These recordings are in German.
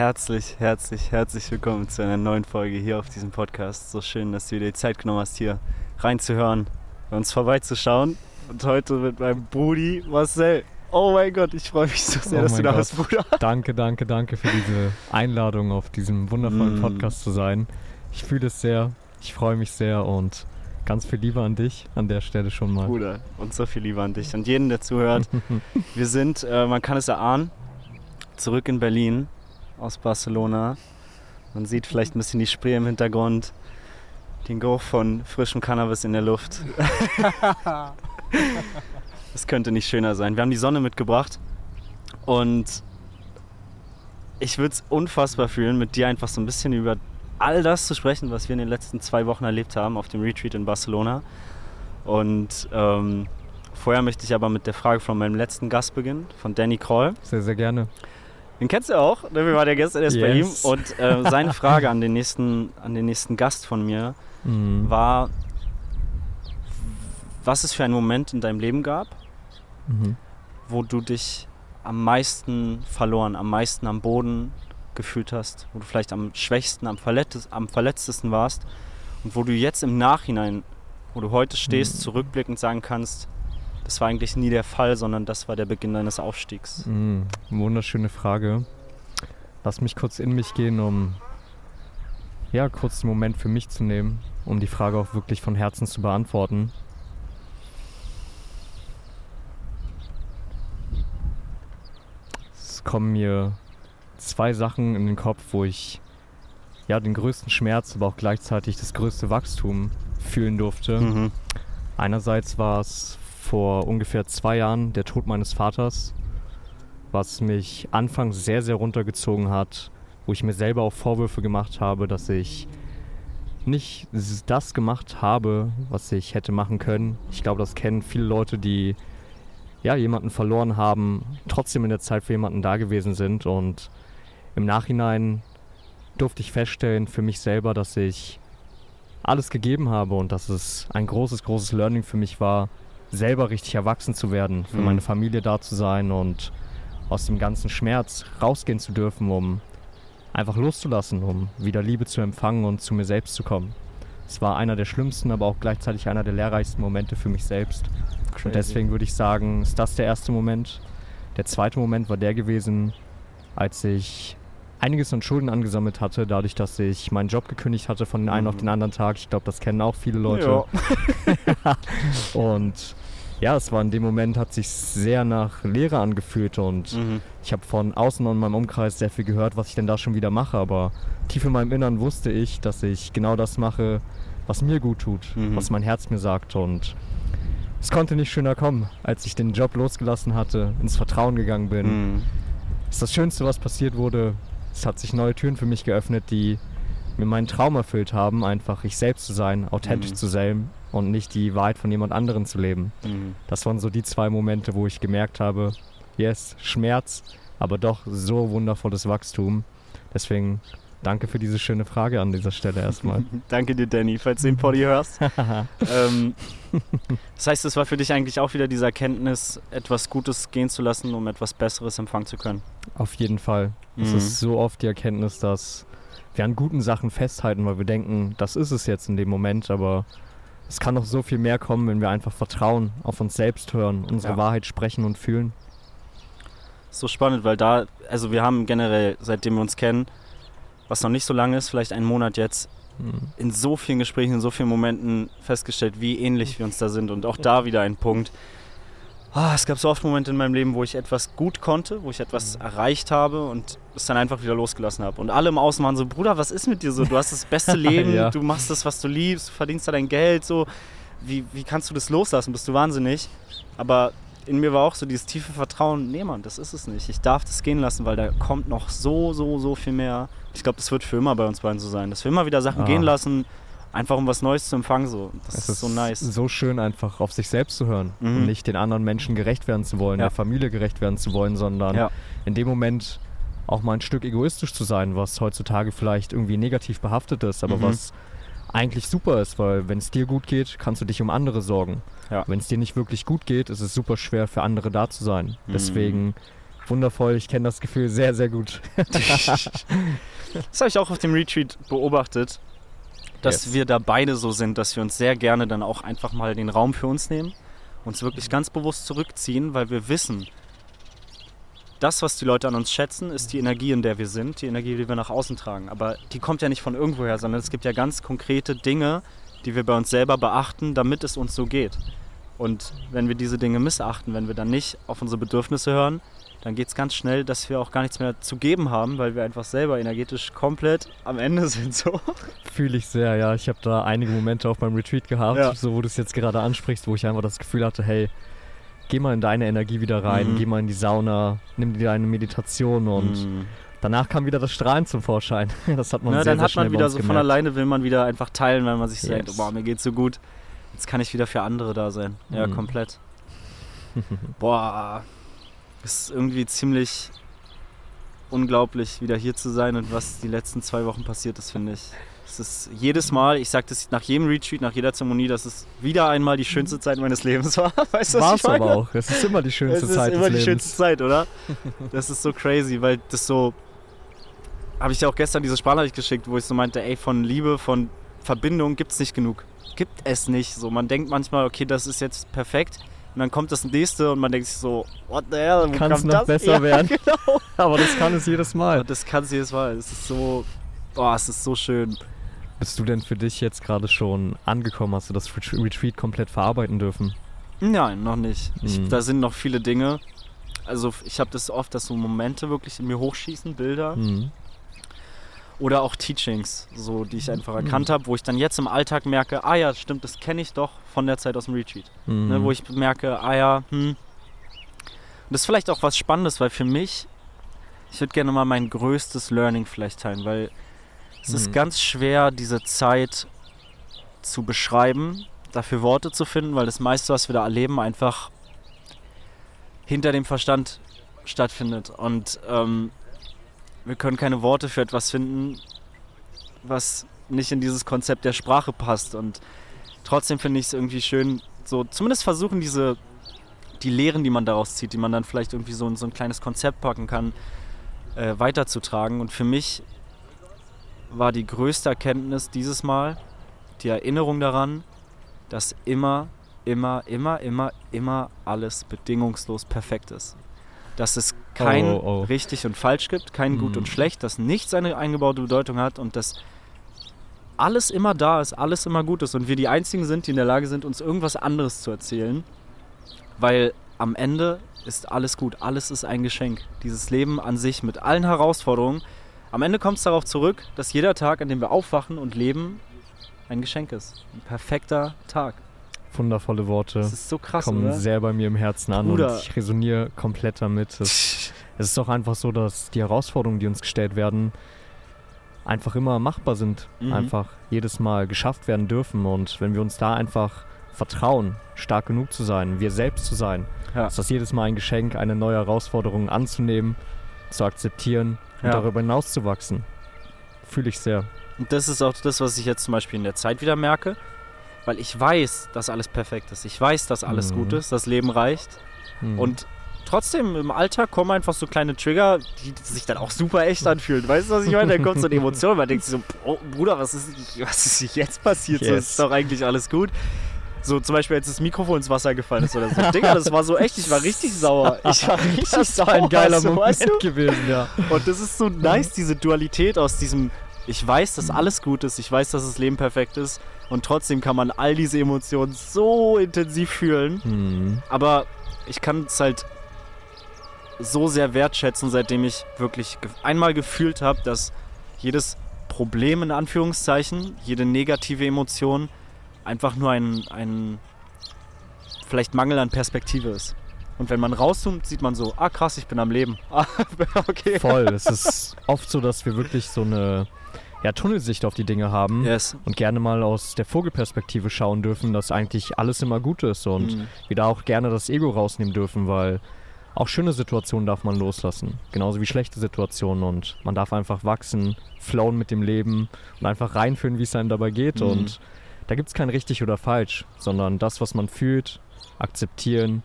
Herzlich, herzlich, herzlich willkommen zu einer neuen Folge hier auf diesem Podcast. So schön, dass du dir die Zeit genommen hast, hier reinzuhören, bei uns vorbeizuschauen. Und heute mit meinem Brudi Marcel. Oh mein Gott, ich freue mich so sehr, Oh dass du da Gott. bist, Bruder. Danke, danke, danke für diese Einladung auf diesem wundervollen Mm. Podcast zu sein. Ich fühle es sehr, ich freue mich sehr und ganz viel Liebe an dich an der Stelle schon mal. Bruder, und so viel Liebe an dich und jeden, der zuhört. Wir sind, äh, man kann es erahnen, zurück in Berlin aus Barcelona. Man sieht vielleicht ein bisschen die Spree im Hintergrund, den Geruch von frischem Cannabis in der Luft. Es könnte nicht schöner sein. Wir haben die Sonne mitgebracht und ich würde es unfassbar fühlen, mit dir einfach so ein bisschen über all das zu sprechen, was wir in den letzten zwei Wochen erlebt haben auf dem Retreat in Barcelona. Und ähm, vorher möchte ich aber mit der Frage von meinem letzten Gast beginnen, von Danny Kroll. Sehr, sehr gerne. Den kennst du auch, wir waren ja gestern erst bei ihm. Yes. Und äh, seine Frage an den, nächsten, an den nächsten Gast von mir Mhm. war, was es für einen Moment in deinem Leben gab, Mhm. wo du dich am meisten verloren, am meisten am Boden gefühlt hast, wo du vielleicht am schwächsten, am, verletzt, am verletztesten warst und wo du jetzt im Nachhinein, wo du heute stehst, Mhm. zurückblickend sagen kannst, das war eigentlich nie der Fall, sondern das war der Beginn deines Aufstiegs. Mhm. Wunderschöne Frage. Lass mich kurz in mich gehen, um ja, kurz den Moment für mich zu nehmen, um die Frage auch wirklich von Herzen zu beantworten. Es kommen mir zwei Sachen in den Kopf, wo ich ja den größten Schmerz, aber auch gleichzeitig das größte Wachstum fühlen durfte. Mhm. Einerseits war es vor ungefähr zwei Jahren der Tod meines Vaters, was mich anfangs sehr, sehr runtergezogen hat, wo ich mir selber auch Vorwürfe gemacht habe, dass ich nicht das gemacht habe, was ich hätte machen können. Ich glaube, das kennen viele Leute, die ja jemanden verloren haben, trotzdem in der Zeit für jemanden da gewesen sind und im Nachhinein durfte ich feststellen für mich selber, dass ich alles gegeben habe und dass es ein großes, großes Learning für mich war, selber richtig erwachsen zu werden, für Mhm. meine Familie da zu sein und aus dem ganzen Schmerz rausgehen zu dürfen, um einfach loszulassen, um wieder Liebe zu empfangen und zu mir selbst zu kommen. Es war einer der schlimmsten, aber auch gleichzeitig einer der lehrreichsten Momente für mich selbst. Und deswegen würde ich sagen, ist das der erste Moment. Der zweite Moment war der gewesen, als ich einiges an Schulden angesammelt hatte, dadurch, dass ich meinen Job gekündigt hatte von dem einen auf Mhm. den anderen Tag. Ich glaube, das kennen auch viele Leute. Ja. Und ja, es war in dem Moment, hat sich sehr nach Leere angefühlt und Mhm. ich habe von außen und meinem Umkreis sehr viel gehört, was ich denn da schon wieder mache, aber tief in meinem Innern wusste ich, dass ich genau das mache, was mir gut tut, Mhm. was mein Herz mir sagt und es konnte nicht schöner kommen, als ich den Job losgelassen hatte, ins Vertrauen gegangen bin. Mhm. Das ist das Schönste, was passiert wurde. Es hat sich neue Türen für mich geöffnet, die mir meinen Traum erfüllt haben, einfach ich selbst zu sein, authentisch Mhm. zu sein und nicht die Wahrheit von jemand anderem zu leben. Mhm. Das waren so die zwei Momente, wo ich gemerkt habe, yes, Schmerz, aber doch so wundervolles Wachstum. Deswegen danke für diese schöne Frage an dieser Stelle erstmal. Danke dir, Danny, falls du den Poddy hörst. ähm, das heißt, es war für dich eigentlich auch wieder diese Erkenntnis, etwas Gutes gehen zu lassen, um etwas Besseres empfangen zu können. Auf jeden Fall. Es Mhm. ist so oft die Erkenntnis, dass wir an guten Sachen festhalten, weil wir denken, das ist es jetzt in dem Moment, aber es kann noch so viel mehr kommen, wenn wir einfach vertrauen, auf uns selbst hören, unsere Ja. Wahrheit sprechen und fühlen. So spannend, weil da, also wir haben generell, seitdem wir uns kennen, was noch nicht so lange ist, vielleicht einen Monat jetzt, Mhm. in so vielen Gesprächen, in so vielen Momenten festgestellt, wie ähnlich wir uns da sind. Und auch da wieder ein Punkt. Ah, es gab so oft Momente in meinem Leben, wo ich etwas gut konnte, wo ich etwas erreicht habe und es dann einfach wieder losgelassen habe. Und alle im Außen waren so, Bruder, was ist mit dir so? Du hast das beste Leben, Ja. du machst das, was du liebst, du verdienst da dein Geld, so. Wie, wie kannst du das loslassen? Bist du wahnsinnig? Aber in mir war auch so dieses tiefe Vertrauen, nee Mann, das ist es nicht. Ich darf das gehen lassen, weil da kommt noch so, so, so viel mehr. Ich glaube, das wird für immer bei uns beiden so sein. Dass wir immer wieder Sachen Ah. gehen lassen, einfach um was Neues zu empfangen. So. Das Es ist so nice. so schön, einfach auf sich selbst zu hören Mhm. und nicht den anderen Menschen gerecht werden zu wollen, Ja. der Familie gerecht werden zu wollen, sondern Ja. in dem Moment auch mal ein Stück egoistisch zu sein, was heutzutage vielleicht irgendwie negativ behaftet ist, aber Mhm. was eigentlich super ist, weil wenn es dir gut geht, kannst du dich um andere sorgen. Ja. Wenn es dir nicht wirklich gut geht, ist es super schwer für andere da zu sein. Mhm. Deswegen Wundervoll, ich kenne das Gefühl sehr, sehr gut. das habe ich auch auf dem Retreat beobachtet, dass Yes. wir da beide so sind, dass wir uns sehr gerne dann auch einfach mal den Raum für uns nehmen, uns wirklich ganz bewusst zurückziehen, weil wir wissen, das, was die Leute an uns schätzen, ist die Energie, in der wir sind, die Energie, die wir nach außen tragen. Aber die kommt ja nicht von irgendwoher, sondern es gibt ja ganz konkrete Dinge, die wir bei uns selber beachten, damit es uns so geht. Und wenn wir diese Dinge missachten, wenn wir dann nicht auf unsere Bedürfnisse hören, dann geht es ganz schnell, dass wir auch gar nichts mehr zu geben haben, weil wir einfach selber energetisch komplett am Ende sind. So. Fühle ich sehr, ja. Ich habe da einige Momente auf meinem Retreat gehabt, Ja. so wo du es jetzt gerade ansprichst, wo ich einfach das Gefühl hatte, hey, geh mal in deine Energie wieder rein, Mhm. geh mal in die Sauna, nimm dir eine Meditation und Mm. danach kam wieder das Strahlen zum Vorschein. Das hat man Ja, sehr, dann hat man wieder so von gemerkt. alleine, will man wieder einfach teilen, weil man sich Yes. denkt, boah, mir geht's so gut. Jetzt kann ich wieder für andere da sein. Ja, Mhm. komplett. Boah, ist irgendwie ziemlich unglaublich, wieder hier zu sein und was die letzten zwei Wochen passiert ist, finde ich. Es ist jedes Mal, ich sage das nach jedem Retreat, nach jeder Zeremonie, dass es wieder einmal die schönste Zeit meines Lebens war. Weißt du, was War ich es meine? aber auch. Es ist immer die schönste es ist Zeit immer des die Lebens. schönste Zeit, oder? Das ist so crazy, weil das so. Habe ich ja auch gestern diese Sprachnachricht geschickt, wo ich so meinte, ey, von Liebe, von Verbindung gibt es nicht genug. Gibt es nicht. So, man denkt manchmal, okay, das ist jetzt perfekt. Und dann kommt das nächste und man denkt sich so, what the hell? Kann es noch das? besser ja, werden. Genau. Aber das kann es jedes Mal. Das kann es jedes Mal. Es ist so. Boah, es ist so schön. Bist du denn für dich jetzt gerade schon angekommen? Hast du das Ret- Retreat komplett verarbeiten dürfen? Nein, noch nicht. Ich, Mhm. da sind noch viele Dinge. Also ich habe das oft, dass so Momente wirklich in mir hochschießen, Bilder. Mhm. Oder auch Teachings, so die ich einfach Mhm. erkannt habe, wo ich dann jetzt im Alltag merke, ah ja, stimmt, das kenne ich doch von der Zeit aus dem Retreat. Mhm. Ne, wo ich merke, ah ja, hm. Und das ist vielleicht auch was Spannendes, weil für mich, ich würde gerne mal mein größtes Learning vielleicht teilen, weil es ist Mhm. ganz schwer, diese Zeit zu beschreiben, dafür Worte zu finden, weil das meiste, was wir da erleben, einfach hinter dem Verstand stattfindet. Und ähm, wir können keine Worte für etwas finden, was nicht in dieses Konzept der Sprache passt. Und trotzdem finde ich es irgendwie schön, so zumindest versuchen diese die Lehren, die man daraus zieht, die man dann vielleicht irgendwie so in so ein kleines Konzept packen kann, äh, weiterzutragen. Und für mich war die größte Erkenntnis dieses Mal die Erinnerung daran, dass immer, immer, immer, immer, immer alles bedingungslos perfekt ist. Dass es kein Oh, oh. richtig und falsch gibt, kein gut Mm. und schlecht, dass nichts eine eingebaute Bedeutung hat und dass alles immer da ist, alles immer gut ist und wir die Einzigen sind, die in der Lage sind, uns irgendwas anderes zu erzählen, weil am Ende ist alles gut, alles ist ein Geschenk. Dieses Leben an sich mit allen Herausforderungen. Am Ende kommt es darauf zurück, dass jeder Tag, an dem wir aufwachen und leben, ein Geschenk ist. Ein perfekter Tag. Wundervolle Worte. Das ist so krass, kommen oder? sehr bei mir im Herzen an Bruder. und ich resoniere komplett damit. Es, es ist auch einfach so, dass die Herausforderungen, die uns gestellt werden, einfach immer machbar sind. Mhm. Einfach jedes Mal geschafft werden dürfen. Und wenn wir uns da einfach vertrauen, stark genug zu sein, wir selbst zu sein, Ja. ist das jedes Mal ein Geschenk, eine neue Herausforderung anzunehmen, zu akzeptieren und Ja. darüber hinaus zu wachsen. Fühle ich sehr. Und das ist auch das, was ich jetzt zum Beispiel in der Zeit wieder merke, weil ich weiß, dass alles perfekt ist. Ich weiß, dass alles Mhm. gut ist, das Leben reicht. Hm. Und trotzdem im Alltag kommen einfach so kleine Trigger, die sich dann auch super echt anfühlen. Weißt du, was ich meine? Dann kommt so eine Emotion, man denkt sich so, "Bro- Bruder, was ist, was ist jetzt passiert? So Yes. ist doch eigentlich alles gut. So zum Beispiel, als das Mikrofon ins Wasser gefallen ist oder so. Digga, das war so echt, ich war richtig sauer. Ich war richtig das sauer. war ein geiler so, Moment weißt du? gewesen, ja. Und das ist so nice, diese Dualität aus diesem, ich weiß, dass alles gut ist, ich weiß, dass das Leben perfekt ist und trotzdem kann man all diese Emotionen so intensiv fühlen. Hm. Aber ich kann es halt so sehr wertschätzen, seitdem ich wirklich einmal gefühlt habe, dass jedes Problem in Anführungszeichen, jede negative Emotion einfach nur ein, ein vielleicht Mangel an Perspektive ist. Und wenn man rauszoomt, sieht man so, ah krass, ich bin am Leben. Ah, okay. Voll. Es ist oft so, dass wir wirklich so eine ja, Tunnelsicht auf die Dinge haben Yes. und gerne mal aus der Vogelperspektive schauen dürfen, dass eigentlich alles immer gut ist und Mhm. wir da auch gerne das Ego rausnehmen dürfen, weil auch schöne Situationen darf man loslassen, genauso wie schlechte Situationen und man darf einfach wachsen, flowen mit dem Leben und einfach reinfühlen, wie es einem dabei geht Mhm. und da gibt es kein richtig oder falsch, sondern das, was man fühlt, akzeptieren,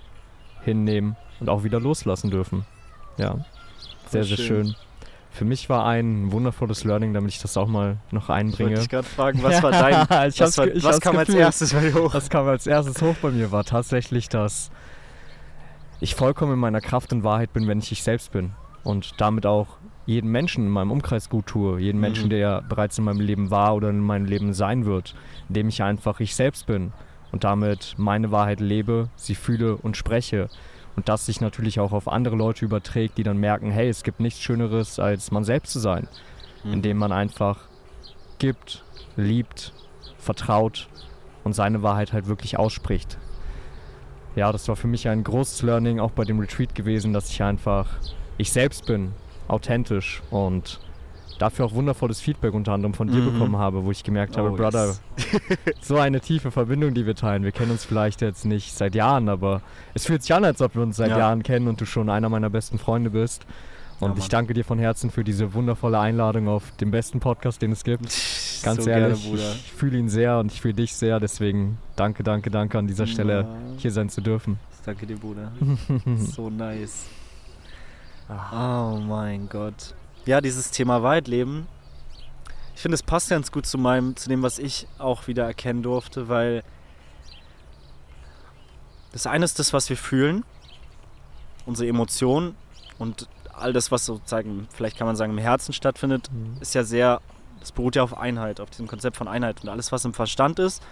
hinnehmen und auch wieder loslassen dürfen. Ja, sehr, sehr schön. schön. Für mich war ein wundervolles Learning, damit ich das auch mal noch einbringe. Ich wollte gerade fragen, was war dein, was, war, was kam als erstes bei dir hoch? Was kam als erstes hoch bei mir, war tatsächlich, dass ich vollkommen in meiner Kraft und Wahrheit bin, wenn ich ich selbst bin. Und damit auch jeden Menschen in meinem Umkreis gut tue, jeden mhm. Menschen, der bereits in meinem Leben war oder in meinem Leben sein wird, indem ich einfach ich selbst bin und damit meine Wahrheit lebe, sie fühle und spreche und das sich natürlich auch auf andere Leute überträgt, die dann merken, hey, es gibt nichts Schöneres, als man selbst zu sein, mhm. indem man einfach gibt, liebt, vertraut und seine Wahrheit halt wirklich ausspricht. Ja, das war für mich ein großes Learning auch bei dem Retreat gewesen, dass ich einfach ich selbst bin, authentisch und dafür auch wundervolles Feedback unter anderem von dir mhm. bekommen habe, wo ich gemerkt habe, oh, Brother, yes. so eine tiefe Verbindung, die wir teilen. Wir kennen uns vielleicht jetzt nicht seit Jahren, aber es fühlt sich an, als ob wir uns seit ja. Jahren kennen und du schon einer meiner besten Freunde bist. Und ja, ich danke dir von Herzen für diese wundervolle Einladung auf den besten Podcast, den es gibt. Ganz so ehrlich, gerne, ich fühle ihn sehr und ich fühle dich sehr. Deswegen danke, danke, danke an dieser Stelle ja. hier sein zu dürfen. Danke dir, Bruder. so nice. Oh mein Gott ja, dieses Thema Waldleben, ich finde, es passt ganz gut zu meinem, zu dem, was ich auch wieder erkennen durfte, weil das eine ist das, was wir fühlen, unsere Emotionen und all das, was sozusagen, vielleicht kann man sagen, im Herzen stattfindet, mhm. ist ja sehr, das beruht ja auf Einheit, auf diesem Konzept von Einheit. Und alles, was im Verstand ist,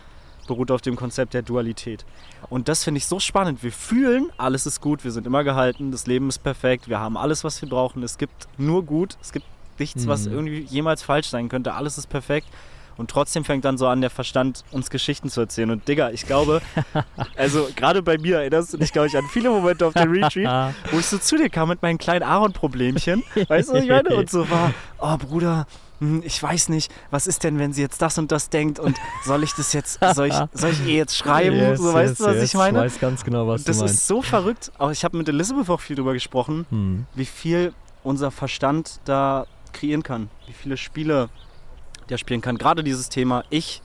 beruht auf dem Konzept der Dualität. Und das finde ich so spannend. Wir fühlen, alles ist gut, wir sind immer gehalten, das Leben ist perfekt, wir haben alles, was wir brauchen. Es gibt nur gut, es gibt nichts, mhm. was irgendwie jemals falsch sein könnte. Alles ist perfekt. Und trotzdem fängt dann so an, der Verstand uns Geschichten zu erzählen. Und Digga, ich glaube, also gerade bei mir erinnerst du dich, glaube ich, an viele Momente auf dem Retreat, wo ich so zu dir kam mit meinen kleinen Aaron-Problemchen. Weißt du, was ich meine? Und so war, oh Bruder, hm, ich weiß nicht, was ist denn, wenn sie jetzt das und das denkt und soll ich das jetzt, soll ich, soll ich ihr jetzt schreiben? Yes, so, weißt yes, du, was yes. ich meine? Ich weiß ganz genau, was das du meinst. Das ist so verrückt. Auch ich habe mit Elizabeth auch viel drüber gesprochen, hm. wie viel unser Verstand da kreieren kann, wie viele Spiele der spielen kann. Gerade dieses Thema, ich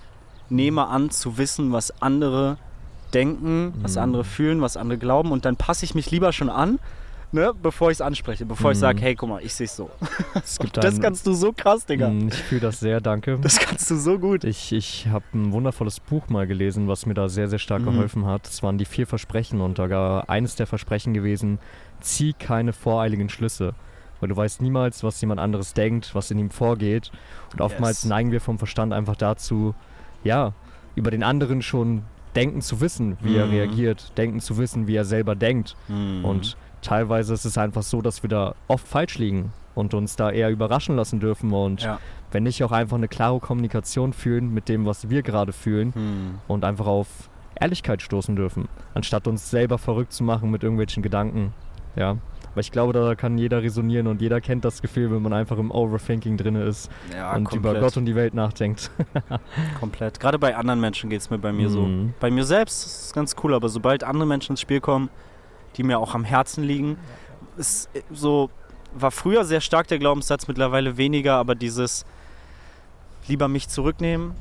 nehme an zu wissen, was andere denken, was hm. andere fühlen, was andere glauben und dann passe ich mich lieber schon an ne, bevor ich es anspreche, bevor mhm. ich sage, hey, guck mal, ich sehe es so. das kannst du so krass, Digga. Mhm, ich fühle das sehr, danke. Das kannst du so gut. Ich, ich habe ein wundervolles Buch mal gelesen, was mir da sehr, sehr stark mhm. geholfen hat. Das waren die vier Versprechen und da war eines der Versprechen gewesen, zieh keine voreiligen Schlüsse. Weil du weißt niemals, was jemand anderes denkt, was in ihm vorgeht. Und oftmals yes. neigen wir vom Verstand einfach dazu, ja, über den anderen schon denken zu wissen, wie er mhm. reagiert, denken zu wissen, wie er selber denkt. Mhm. Und teilweise ist es einfach so, dass wir da oft falsch liegen und uns da eher überraschen lassen dürfen. Und ja. wenn nicht auch einfach eine klare Kommunikation fühlen mit dem, was wir gerade fühlen hm. und einfach auf Ehrlichkeit stoßen dürfen, anstatt uns selber verrückt zu machen mit irgendwelchen Gedanken. Ja. Aber ich glaube, da kann jeder resonieren und jeder kennt das Gefühl, wenn man einfach im Overthinking drin ist ja, und komplett. über Gott und die Welt nachdenkt. komplett. Gerade bei anderen Menschen geht es mir bei mir mhm. so. Bei mir selbst ist es ganz cool, aber sobald andere Menschen ins Spiel kommen, die mir auch am Herzen liegen. Ist so war früher sehr stark der Glaubenssatz, mittlerweile weniger, aber dieses lieber mich zurücknehmen,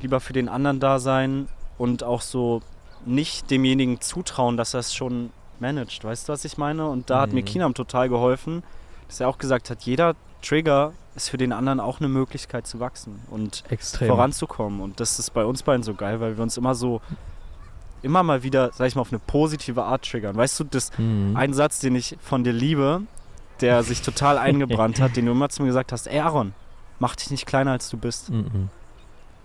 lieber für den anderen da sein und auch so nicht demjenigen zutrauen, dass er es schon managt. Weißt du, was ich meine? Und da mhm. hat mir mhm. Kinam total geholfen, dass er auch gesagt hat, jeder Trigger ist für den anderen auch eine Möglichkeit zu wachsen und Extrem. voranzukommen. Und das ist bei uns beiden so geil, weil wir uns immer so immer mal wieder, sag ich mal, auf eine positive Art triggern. Weißt du, das mhm. ein Satz, den ich von dir liebe, der sich total eingebrannt hat, den du immer zu mir gesagt hast, ey Aaron, mach dich nicht kleiner als du bist. Mhm.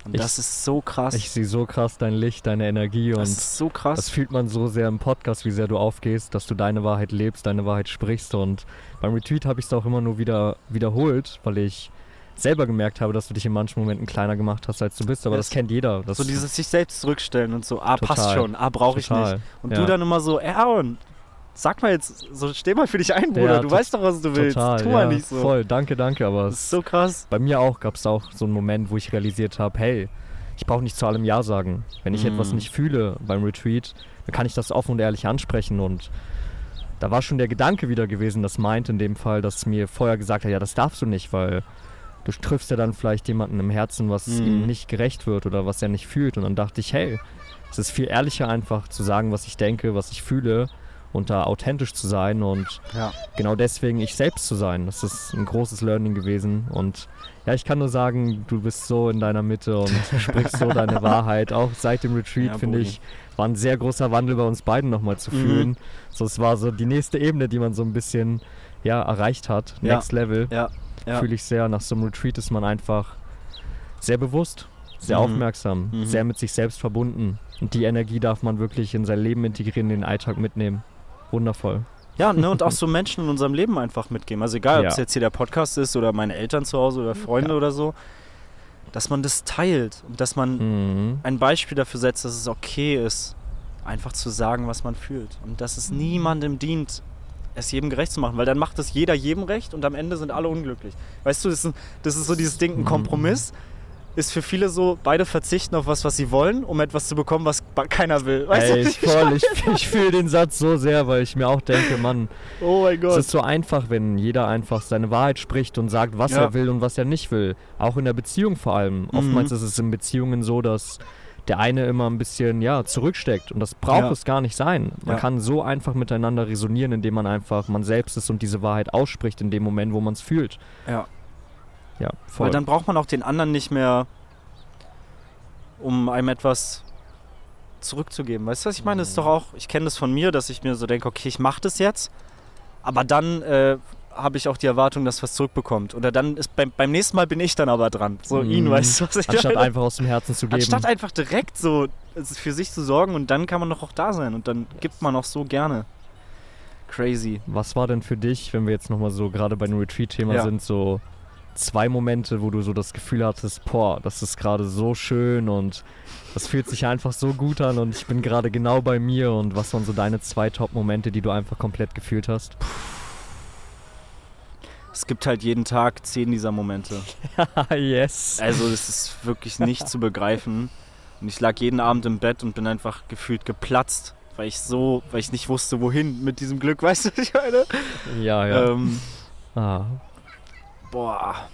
Und ich, das ist so krass. Ich sehe so krass dein Licht, deine Energie und das ist so krass. Das fühlt man so sehr im Podcast, wie sehr du aufgehst, dass du deine Wahrheit lebst, deine Wahrheit sprichst und beim Retweet habe ich es auch immer nur wieder wiederholt, weil ich selber gemerkt habe, dass du dich in manchen Momenten kleiner gemacht hast, als du bist. Aber das, das kennt jeder. Das so dieses sich selbst zurückstellen und so, ah, total, passt schon, ah, brauche ich nicht. Und ja. du dann immer so, Aaron, sag mal jetzt, so steh mal für dich ein, Bruder. Ja, du weißt doch, was du willst. Total, tu mal nicht so. Voll, danke, danke. Aber das ist so krass. Bei mir auch gab es auch so einen Moment, wo ich realisiert habe, hey, ich brauche nicht zu allem Ja sagen. Wenn ich mm. etwas nicht fühle beim Retreat, dann kann ich das offen und ehrlich ansprechen und da war schon der Gedanke wieder gewesen, das meint in dem Fall, dass mir vorher gesagt hat, ja, das darfst du nicht, weil du triffst ja dann vielleicht jemanden im Herzen, was mhm. ihm nicht gerecht wird oder was er nicht fühlt. Und dann dachte ich, hey, es ist viel ehrlicher einfach zu sagen, was ich denke, was ich fühle und da authentisch zu sein und Ja. genau deswegen ich selbst zu sein. Das ist ein großes Learning gewesen und ja, ich kann nur sagen, du bist so in deiner Mitte und sprichst so deine Wahrheit. Auch seit dem Retreat, Ja, finde ich, war ein sehr großer Wandel bei uns beiden nochmal zu Mhm. fühlen. So, es war so die nächste Ebene, die man so ein bisschen ja, erreicht hat. Ja. Next Level. Ja. Ja. Fühle ich sehr. Nach so einem Retreat ist man einfach sehr bewusst, sehr Mhm. aufmerksam, Mhm. sehr mit sich selbst verbunden. Und die Energie darf man wirklich in sein Leben integrieren, in den Alltag mitnehmen. Wundervoll. Ja, ne, und auch so Menschen in unserem Leben einfach mitgeben. Also egal, ob Ja. es jetzt hier der Podcast ist oder meine Eltern zu Hause oder Freunde Ja. oder so, dass man das teilt und dass man Mhm. ein Beispiel dafür setzt, dass es okay ist, einfach zu sagen, was man fühlt. Und dass es niemandem dient, es jedem gerecht zu machen, weil dann macht es jeder jedem recht und am Ende sind alle unglücklich. Weißt du, das ist, das ist so dieses Ding, ein Mhm. Kompromiss ist für viele so, beide verzichten auf was, was sie wollen, um etwas zu bekommen, was keiner will. Weißt Ey, du? ich voll, ich, ich fühle den Satz so sehr, weil ich mir auch denke, Mann, Oh mein es Gott. ist so einfach, wenn jeder einfach seine Wahrheit spricht und sagt, was Ja. er will und was er nicht will. Auch in der Beziehung vor allem. Oftmals Mhm. ist es in Beziehungen so, dass der eine immer ein bisschen ja, zurücksteckt und das braucht Ja. es gar nicht sein. Man Ja. kann so einfach miteinander resonieren, indem man einfach man selbst ist und diese Wahrheit ausspricht in dem Moment, wo man es fühlt. Ja. Ja, voll. Weil dann braucht man auch den anderen nicht mehr, um einem etwas zurückzugeben. Weißt du, was ich meine? Das ist doch auch, ich kenne das von mir, dass ich mir so denke, okay, ich mache das jetzt, aber dann äh, habe ich auch die Erwartung, dass was zurückbekommt. Oder dann ist beim, beim nächsten Mal bin ich dann aber dran. So Mhm. ihn, weißt du, was ich Anstatt meine? einfach aus dem Herzen zu geben. Anstatt einfach direkt so für sich zu sorgen und dann kann man doch auch da sein und dann gibt man auch so gerne. Crazy. Was war denn für dich, wenn wir jetzt nochmal so gerade bei dem Retreat-Thema Ja. sind, so zwei Momente, wo du so das Gefühl hattest, boah, das ist gerade so schön und das fühlt sich einfach so gut an und ich bin gerade genau bei mir und was waren so deine zwei Top-Momente, die du einfach komplett gefühlt hast? Es gibt halt jeden Tag zehn dieser Momente. yes. Also das ist wirklich nicht zu begreifen. Und ich lag jeden Abend im Bett und bin einfach gefühlt geplatzt, weil ich so, weil ich nicht wusste, wohin mit diesem Glück, weißt du, was ich meine? Ja, ja. Ähm, ah. boah.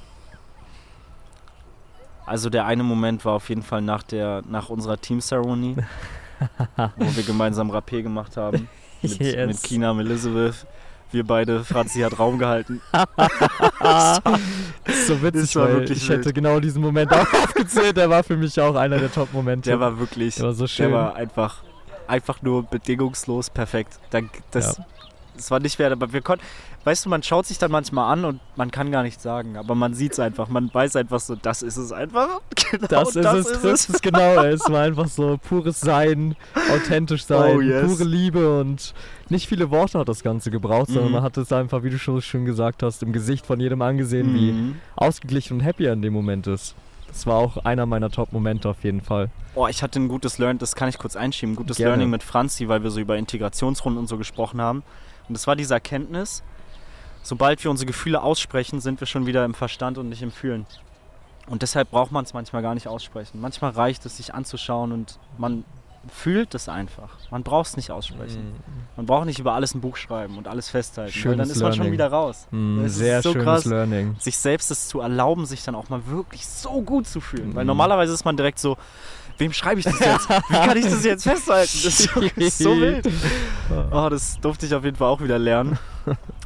Also der eine Moment war auf jeden Fall nach der, nach unserer Team-Ceremony, wo wir gemeinsam Rapé gemacht haben. Mit, Yes. mit Kina, mit Elizabeth. Wir beide, Franzi hat Raum gehalten. Das ist so witzig, Das war weil wirklich ich wild. hätte genau diesen Moment auch aufgezählt. Der war für mich auch einer der Top-Momente. Der war wirklich, Der war so der schön. war einfach, einfach nur bedingungslos perfekt. Da, das, Ja. Das war nicht mehr, aber wir konnten, weißt du, man schaut sich dann manchmal an und man kann gar nichts sagen, aber man sieht es einfach, man weiß einfach so, das ist es einfach. Genau Das ist es, trifft es genau. Es war einfach so pures Sein, authentisch sein, Oh, yes. pure Liebe und nicht viele Worte hat das Ganze gebraucht, sondern Mhm. man hat es einfach, wie du schon schön gesagt hast, im Gesicht von jedem angesehen, wie Mhm. ausgeglichen und happy er in dem Moment ist. Das war auch einer meiner Top-Momente auf jeden Fall. Oh, ich hatte ein gutes Learning, das kann ich kurz einschieben, ein gutes Gerne. Learning mit Franzi, weil wir so über Integrationsrunden und so gesprochen haben. Und das war diese Erkenntnis, sobald wir unsere Gefühle aussprechen, sind wir schon wieder im Verstand und nicht im Fühlen. Und deshalb braucht man es manchmal gar nicht aussprechen. Manchmal reicht es, sich anzuschauen und man fühlt es einfach. Man braucht es nicht aussprechen. Man braucht nicht über alles ein Buch schreiben und alles festhalten, weil dann Schönes ist man schon Learning. wieder raus. Mm, sehr so schönes krass. Learning. Sich selbst es zu erlauben, sich dann auch mal wirklich so gut zu fühlen. Weil Mhm. normalerweise ist man direkt so, wem schreibe ich das jetzt? Wie kann ich das jetzt festhalten? Das ist so wild. Oh, das durfte ich auf jeden Fall auch wieder lernen.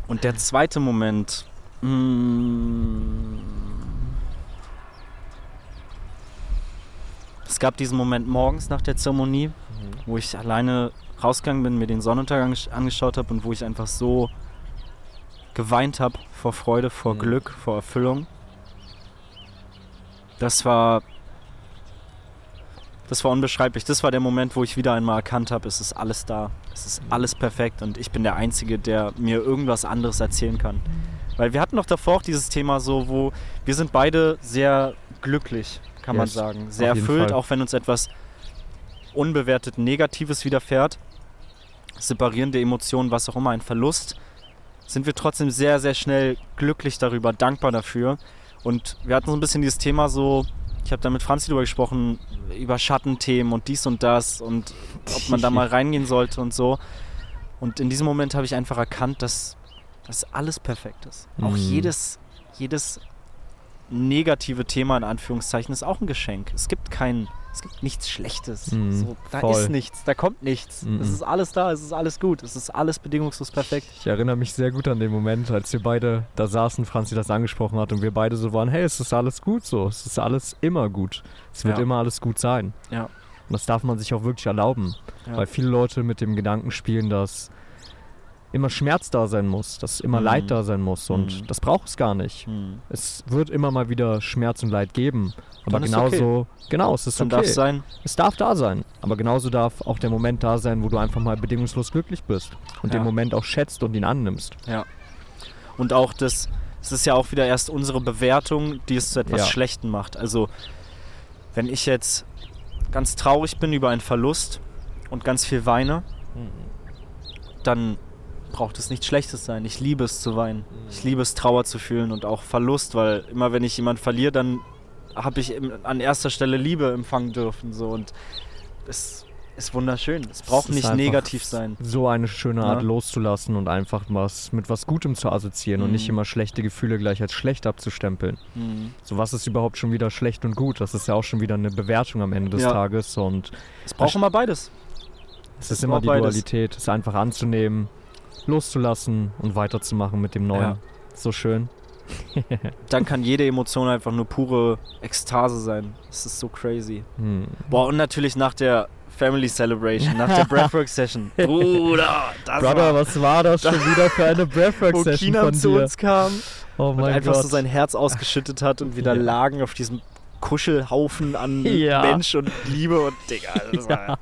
Und der zweite Moment. mm, Es gab diesen Moment morgens nach der Zeremonie, wo ich alleine rausgegangen bin, mir den Sonnenuntergang sch- angeschaut habe und wo ich einfach so geweint habe vor Freude, vor Mhm. Glück, vor Erfüllung. Das war das war unbeschreiblich. Das war der Moment, wo ich wieder einmal erkannt habe, es ist alles da. Es ist alles perfekt und ich bin der Einzige, der mir irgendwas anderes erzählen kann. Weil wir hatten doch davor auch dieses Thema so, wo wir sind beide sehr glücklich, kann man Yes, sagen. Sehr erfüllt, Fall. auch wenn uns etwas unbewertet Negatives widerfährt. Separierende Emotionen, was auch immer, ein Verlust, sind wir trotzdem sehr, sehr schnell glücklich darüber, dankbar dafür. Und wir hatten so ein bisschen dieses Thema so, ich habe da mit Franzi drüber gesprochen, über Schattenthemen und dies und das und ob man da mal reingehen sollte und so. Und in diesem Moment habe ich einfach erkannt, dass, dass alles perfekt ist. Auch Mhm. jedes, jedes negative Thema in Anführungszeichen ist auch ein Geschenk. Es gibt kein, es gibt nichts Schlechtes. Mhm, so, da voll. ist nichts, da kommt nichts. Mhm. Es ist alles da, es ist alles gut, es ist alles bedingungslos perfekt. Ich erinnere mich sehr gut an den Moment, als wir beide da saßen, Franzi das angesprochen hat und wir beide so waren, hey, es ist alles gut so, es ist alles immer gut. Es wird Ja. immer alles gut sein. Ja. Und das darf man sich auch wirklich erlauben, Ja. weil viele Leute mit dem Gedanken spielen, dass immer Schmerz da sein muss, dass immer Mhm. Leid da sein muss und Mhm. das braucht es gar nicht. Hm. Es wird immer mal wieder Schmerz und Leid geben, aber genauso, genau, es ist Dann okay. darf es sein. Es darf da sein, aber genauso darf auch der Moment da sein, wo du einfach mal bedingungslos glücklich bist und Ja. den Moment auch schätzt und ihn annimmst. Und auch das, es ist ja auch wieder erst unsere Bewertung, die es zu etwas Ja. Schlechtem macht. Also, wenn ich jetzt ganz traurig bin über einen Verlust und ganz viel weine, dann braucht es nichts Schlechtes sein. Ich liebe es zu weinen. Ich liebe es, Trauer zu fühlen und auch Verlust, weil immer wenn ich jemanden verliere, dann habe ich an erster Stelle Liebe empfangen dürfen. So. Und es ist wunderschön. Es braucht Es nicht negativ sein. So eine schöne Art Ja. loszulassen und einfach was mit was Gutem zu assoziieren und nicht Mhm. immer schlechte Gefühle gleich als schlecht abzustempeln. Mhm. So was ist überhaupt schon wieder schlecht und gut? Das ist ja auch schon wieder eine Bewertung am Ende des Ja. Tages und Es braucht immer beides. es Es ist immer die beides. Dualität, es einfach anzunehmen, loszulassen und weiterzumachen mit dem Neuen. Ja. So schön. Dann kann jede Emotion einfach nur pure Ekstase sein. Das ist so crazy. Hm. Boah, und natürlich nach der Family Celebration, nach der Breathwork Session. Bruder, das Brother, war, was war das schon wieder für eine wo Breathwork-Session Kinam von zu dir? uns kam Oh und einfach Gott. so sein Herz ausgeschüttet hat und wir da Ja. lagen auf diesem Kuschelhaufen an Ja. Mensch und Liebe und Digga. War,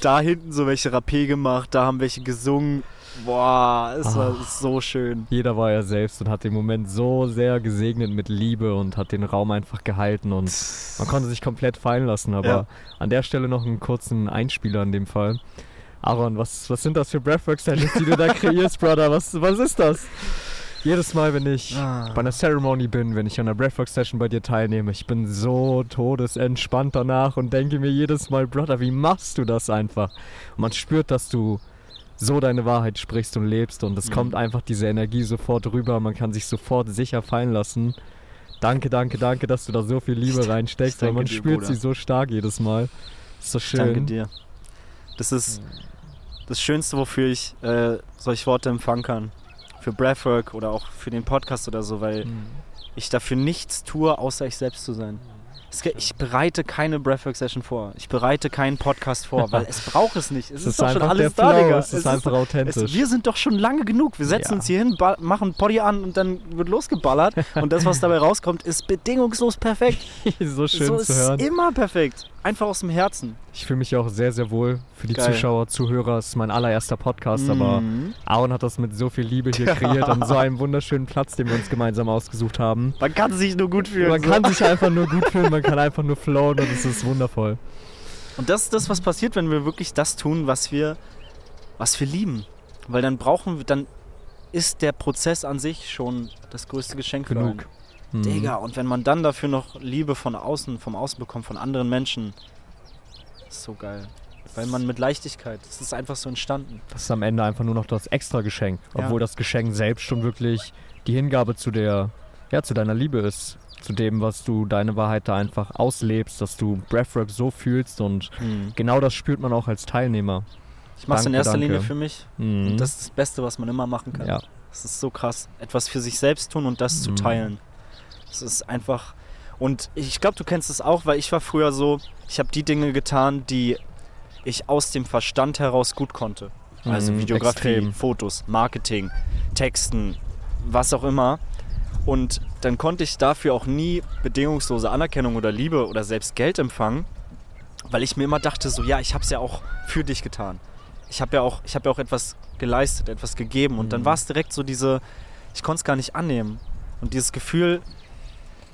Da hinten so welche Rapé gemacht, da haben welche gesungen. Boah, es war Ah. so schön. Jeder war er selbst und hat den Moment so sehr gesegnet mit Liebe und hat den Raum einfach gehalten und man konnte sich komplett fallen lassen. Aber Ja. an der Stelle noch einen kurzen Einspieler in dem Fall. Aaron, was, was sind das für Breathwork-Sessions, die du da kreierst, Brother? Was, was ist das? Jedes Mal, wenn ich Ah. bei einer Ceremony bin, wenn ich an einer Breathwork-Session bei dir teilnehme, ich bin so todesentspannt danach und denke mir jedes Mal, Brother, wie machst du das einfach? Und man spürt, dass du so deine Wahrheit sprichst und lebst und es Mhm. kommt einfach diese Energie sofort rüber, man kann sich sofort sicher fallen lassen. Danke, danke, danke, dass du da so viel Liebe Ich- reinsteckst, weil man dir, spürt Bruder. sie so stark jedes Mal. Ist so schön. Danke dir. Das ist das Schönste, wofür ich äh, solche Worte empfangen kann. Für Breathwork oder auch für den Podcast oder so, weil Mhm. ich dafür nichts tue, außer ich selbst zu sein. Es Ich bereite keine Breathwork-Session vor. Ich bereite keinen Podcast vor, weil es braucht es nicht. Es Es ist, ist doch schon alles da, Digga. es ist einfach authentisch. es, wir sind doch schon lange genug. Wir setzen Ja. uns hier hin, machen Body an und dann wird losgeballert. und das, was dabei rauskommt, ist bedingungslos perfekt. so schön so zu ist hören. es immer perfekt. Einfach aus dem Herzen. Ich fühle mich auch sehr, sehr wohl für die Geil. Zuschauer, Zuhörer. Es ist mein allererster Podcast, aber Mhm. Aaron hat das mit so viel Liebe hier kreiert an so einem wunderschönen Platz, den wir uns gemeinsam ausgesucht haben. Man kann sich nur gut fühlen. Man so. kann sich einfach nur gut fühlen, man kann einfach nur flowen und es ist wundervoll. Und das ist das, was passiert, wenn wir wirklich das tun, was wir, was wir lieben. Weil dann brauchen wir, dann ist der Prozess an sich schon das größte Geschenk für Genug. einen. Hm. Digga, und wenn man dann dafür noch Liebe von außen, vom Außen bekommt, von anderen Menschen, ist so geil. Weil man mit Leichtigkeit, es ist einfach so entstanden. Das ist am Ende einfach nur noch das extra Geschenk, Ja. obwohl das Geschenk selbst schon wirklich die Hingabe zu der, ja, zu deiner Liebe ist. Zu dem, was du deine Wahrheit da einfach auslebst, dass du Breathwork so fühlst und genau das spürt man auch als Teilnehmer. Ich mache es in erster danke. Linie für mich. Mhm. Das ist das Beste, was man immer machen kann. ja. Das ist so krass. Etwas für sich selbst tun und das zu Mhm. teilen. Das ist einfach. Und ich glaube, du kennst es auch, weil ich war früher so, ich habe die Dinge getan, die ich aus dem Verstand heraus gut konnte. Also Mhm, Videografie, extrem. Fotos, Marketing, Texten, was auch immer. Und dann konnte ich dafür auch nie bedingungslose Anerkennung oder Liebe oder selbst Geld empfangen, weil ich mir immer dachte, so ja, ich habe es ja auch für dich getan. Ich habe ja auch, ich habe ja auch etwas geleistet, etwas gegeben. Und dann Mhm. war es direkt so diese, ich konnte es gar nicht annehmen. Und dieses Gefühl,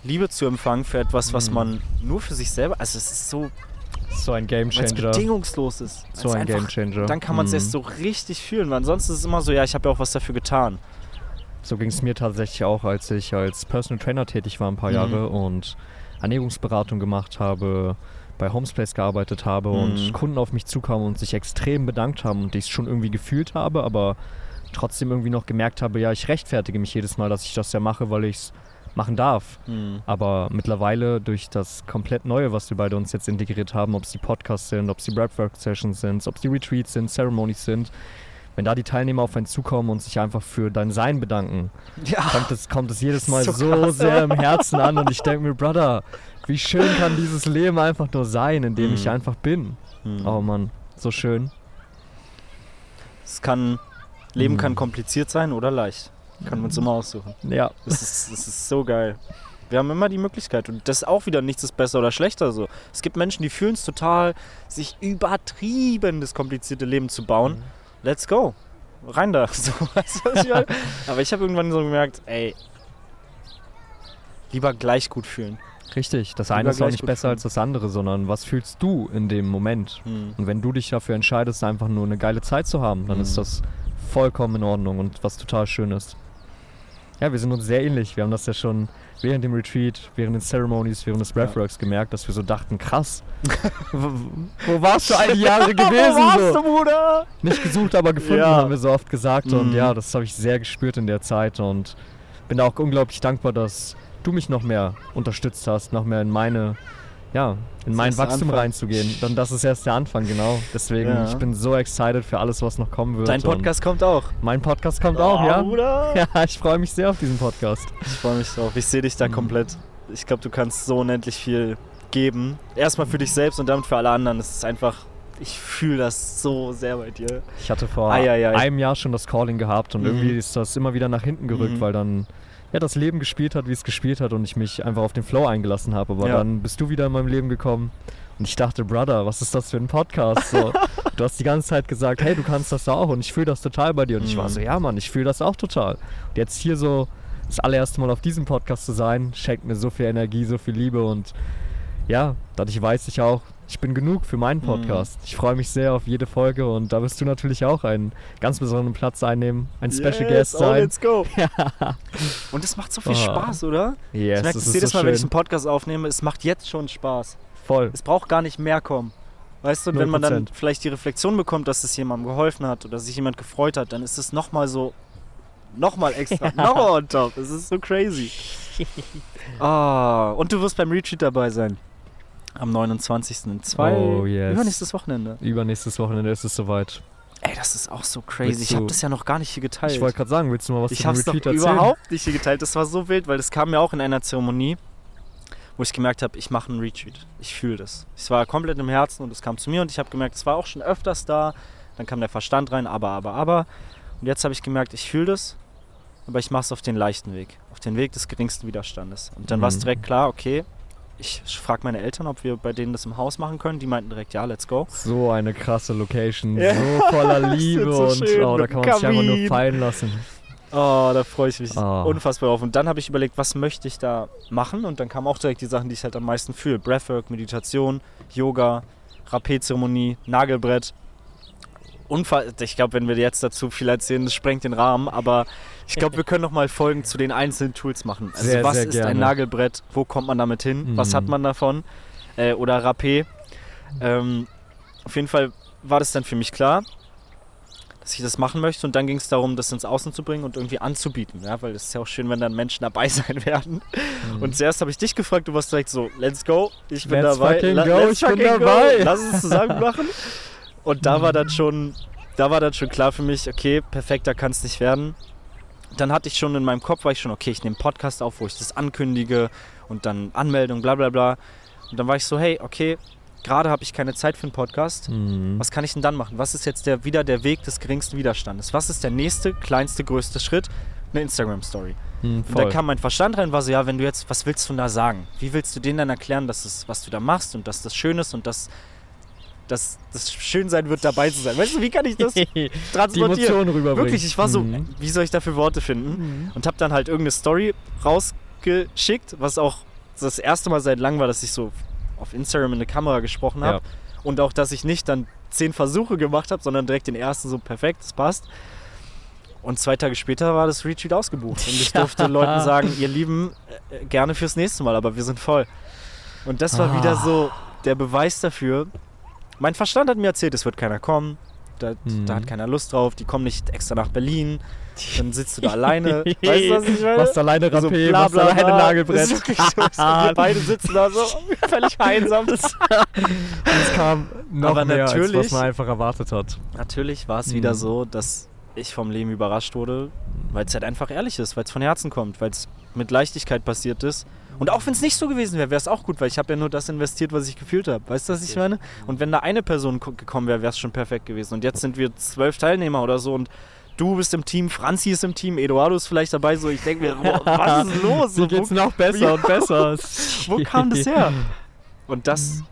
Liebe zu empfangen für etwas, was Mhm. man nur für sich selber, also es ist so, So ein weil es Gamechanger. bedingungslos ist. So ein Gamechanger. Dann kann man es Mhm. erst so richtig fühlen, weil ansonsten ist es immer so, ja, ich habe ja auch was dafür getan. So ging es mir tatsächlich auch, als ich als Personal Trainer tätig war ein paar Mhm. Jahre und Ernährungsberatung gemacht habe, bei Homespace gearbeitet habe Mhm. und Kunden auf mich zukamen und sich extrem bedankt haben und ich es schon irgendwie gefühlt habe, aber trotzdem irgendwie noch gemerkt habe, ja, ich rechtfertige mich jedes Mal, dass ich das ja mache, weil ich es machen darf. Mhm. Aber mittlerweile durch das komplett Neue, was wir beide uns jetzt integriert haben, ob es die Podcasts sind, ob es die Breathwork-Sessions sind, ob es die Retreats sind, Ceremonies sind, wenn da die Teilnehmer auf einen zukommen und sich einfach für dein Sein bedanken, Ja. kommt es, kommt es jedes Mal So so, sehr im Herzen an und ich denke mir, Brother, wie schön kann dieses Leben einfach nur sein, in dem ich Mhm. einfach bin. Mhm. Oh Mann, so schön. Es kann, Leben Mhm. kann kompliziert sein oder leicht. Können wir uns immer aussuchen. Ja, Das ist, das ist so geil. Wir haben immer die Möglichkeit. Und das ist auch wieder nichts ist besser oder schlechter so. Es gibt Menschen, die fühlen es total, sich übertrieben das komplizierte Leben zu bauen. Let's go. Rein da. So, weißt du, was ich meine? Aber ich habe irgendwann so gemerkt, ey, lieber gleich gut fühlen. richtig. Das eine ist auch nicht besser fühlen. als das andere, sondern was fühlst du in dem Moment? Hm. Und wenn du dich dafür entscheidest, einfach nur eine geile Zeit zu haben, dann Mhm. ist das vollkommen in Ordnung und was total schön ist. Ja, wir sind uns sehr ähnlich. Wir haben das ja schon während dem Retreat, während den Ceremonies, während des Breathworks gemerkt, dass wir so dachten, krass, wo, warst du all die Jahre gewesen? Wo warst du, Bruder? Nicht gesucht, aber gefunden, Ja. haben wir so oft gesagt. Und Mhm. ja, das habe ich sehr gespürt in der Zeit und bin da auch unglaublich dankbar, dass du mich noch mehr unterstützt hast, noch mehr in meine, ja, in mein Wachstum Anfang. reinzugehen. Dann das ist erst der Anfang, genau. Deswegen, Ja. ich bin so excited für alles, was noch kommen wird. Dein Podcast kommt auch. Mein Podcast kommt auch, Oh, ja. Bruder. Ja, ich freue mich sehr auf diesen Podcast. Ich freue mich drauf. Ich sehe dich da Mhm. komplett. Ich glaube, du kannst so unendlich viel geben. Erstmal für dich selbst und damit für alle anderen. Es ist einfach, ich fühle das so sehr bei dir. Ich hatte vor Ei, ei, ei. einem Jahr schon das Calling gehabt und Mhm. irgendwie ist das immer wieder nach hinten gerückt, Mhm. weil dann ja, das Leben gespielt hat, wie es gespielt hat und ich mich einfach auf den Flow eingelassen habe. Aber Ja. dann bist du wieder in meinem Leben gekommen und ich dachte, Brother, was ist das für ein Podcast? So, du hast die ganze Zeit gesagt, hey, du kannst das auch und ich fühle das total bei dir. Und ich war Mhm. so, ja Mann, ich fühle das auch total. Und jetzt hier so das allererste Mal auf diesem Podcast zu sein, schenkt mir so viel Energie, so viel Liebe und ja, dadurch weiß ich auch, ich bin genug für meinen Mhm. Podcast. Ich freue mich sehr auf jede Folge und da wirst du natürlich auch einen ganz besonderen Platz einnehmen, ein Special Yes, Guest oh, sein. let's go. Und es macht so viel Oh. Spaß, oder? Yes, ich merke ist jedes so Mal, wenn ich schön. einen Podcast aufnehme, es macht jetzt schon Spaß. Voll. Es braucht gar nicht mehr kommen. Weißt du, und wenn man dann 0%. vielleicht die Reflexion bekommt, dass es jemandem geholfen hat oder sich jemand gefreut hat, dann ist es nochmal so, nochmal extra, nochmal on top. Es ist so crazy. Ah, und du wirst beim Retreat dabei sein. Am 29. in zwei, Oh, yes. übernächstes Wochenende. Übernächstes Wochenende ist es soweit. Ey, das ist auch so crazy. Ich habe das ja noch gar nicht hier geteilt. Ich wollte gerade sagen, willst du mal was Ich zu dem habe Retreat erzählen? überhaupt nicht hier geteilt. Das war so wild, weil das kam mir auch in einer Zeremonie, wo ich gemerkt habe, ich mache einen Retreat. Ich fühle das. Es war komplett im Herzen und es kam zu mir und ich habe gemerkt, es war auch schon öfters da. Dann kam der Verstand rein, aber, aber, aber. Und jetzt habe ich gemerkt, ich fühle das, aber ich mache es auf den leichten Weg. Auf den Weg des geringsten Widerstandes. Und dann war es Mhm. direkt klar, okay, ich frage meine Eltern, ob wir bei denen das im Haus machen können. Die meinten direkt, ja, let's go. So eine krasse Location, Ja, so voller Liebe so und oh, da kann man sich einfach nur Kamin. fallen lassen. Oh, da freue ich mich Ah. unfassbar drauf. Und dann habe ich überlegt, was möchte ich da machen? Und dann kamen auch direkt die Sachen, die ich halt am meisten fühle. Breathwork, Meditation, Yoga, Rapé-Zeremonie, Nagelbrett. Unfa ich glaube, wenn wir jetzt dazu viel erzählen, das sprengt den Rahmen. Aber ich glaube, wir können noch mal Folgen zu den einzelnen Tools machen. Also Sehr, was sehr ist ein gerne. Nagelbrett? Wo kommt man damit hin? Was Mhm. hat man davon? Äh, oder Rapé. Ähm, auf jeden Fall war das dann für mich klar dass ich das machen möchte. Und dann ging es darum, das ins Außen zu bringen und irgendwie anzubieten. Ja? Weil es ist ja auch schön, wenn dann Menschen dabei sein werden. Mhm. Und zuerst habe ich dich gefragt, du warst direkt so, let's go, ich bin Let's dabei. fucking La- go, ich bin fucking dabei. Lass es zusammen machen. Und da war dann schon, da war dann schon klar für mich, okay, perfekter kann es nicht werden. Dann hatte ich schon in meinem Kopf, war ich schon, okay, ich nehme einen Podcast auf, wo ich das ankündige und dann Anmeldung, bla bla bla. Und dann war ich so, hey, okay, gerade habe ich keine Zeit für einen Podcast. Mhm. Was kann ich denn dann machen? Was ist jetzt der, wieder der Weg des geringsten Widerstandes? Was ist der nächste, kleinste, größte Schritt? Eine Instagram-Story. Mhm, Und da kam mein Verstand rein, war so, ja, wenn du jetzt, was willst du denn da sagen? Wie willst du denen dann erklären, dass es, was du da machst und dass das schön ist und dass, dass das schön sein wird, dabei zu sein? Weißt du, wie kann ich das die transportieren? Emotionen rüberbringen. Wirklich, ich war so, Mhm. wie soll ich dafür Worte finden? Und habe dann halt irgendeine Story rausgeschickt, was auch das erste Mal seit langem war, dass ich so auf Instagram in eine Kamera gesprochen habe. Ja. Und auch, dass ich nicht dann zehn Versuche gemacht habe, sondern direkt den ersten so perfekt, das passt. Und zwei Tage später war das Retreat ausgebucht. Und ich durfte Leuten sagen, ihr Lieben, äh, gerne fürs nächste Mal, aber wir sind voll. Und das war wieder so der Beweis dafür. Mein Verstand hat mir erzählt, es wird keiner kommen. da, Mhm. da hat keiner Lust drauf, die kommen nicht extra nach Berlin, dann sitzt du da alleine. weißt du, was ich meine? Machst alleine So Rapé, bla, machst bla, alleine. Nagelbrett. Das so. Wir beide sitzen da so völlig einsam. Es kam noch Aber mehr, als natürlich- was man einfach erwartet hat. Natürlich war es Mhm. wieder so, dass ich vom Leben überrascht wurde, weil es halt einfach ehrlich ist, weil es von Herzen kommt, weil es mit Leichtigkeit passiert ist. Und auch wenn es nicht so gewesen wäre, wäre es auch gut, weil ich habe ja nur das investiert, was ich gefühlt habe. Weißt du, was ich meine? Und wenn da eine Person ko- gekommen wäre, wäre es schon perfekt gewesen. Und jetzt sind wir zwölf Teilnehmer oder so und du bist im Team, Franzi ist im Team, Eduardo ist vielleicht dabei. So, ich denke mir, boah, was ist los? Wie geht's wo, noch besser und besser? wo kam das her? Und das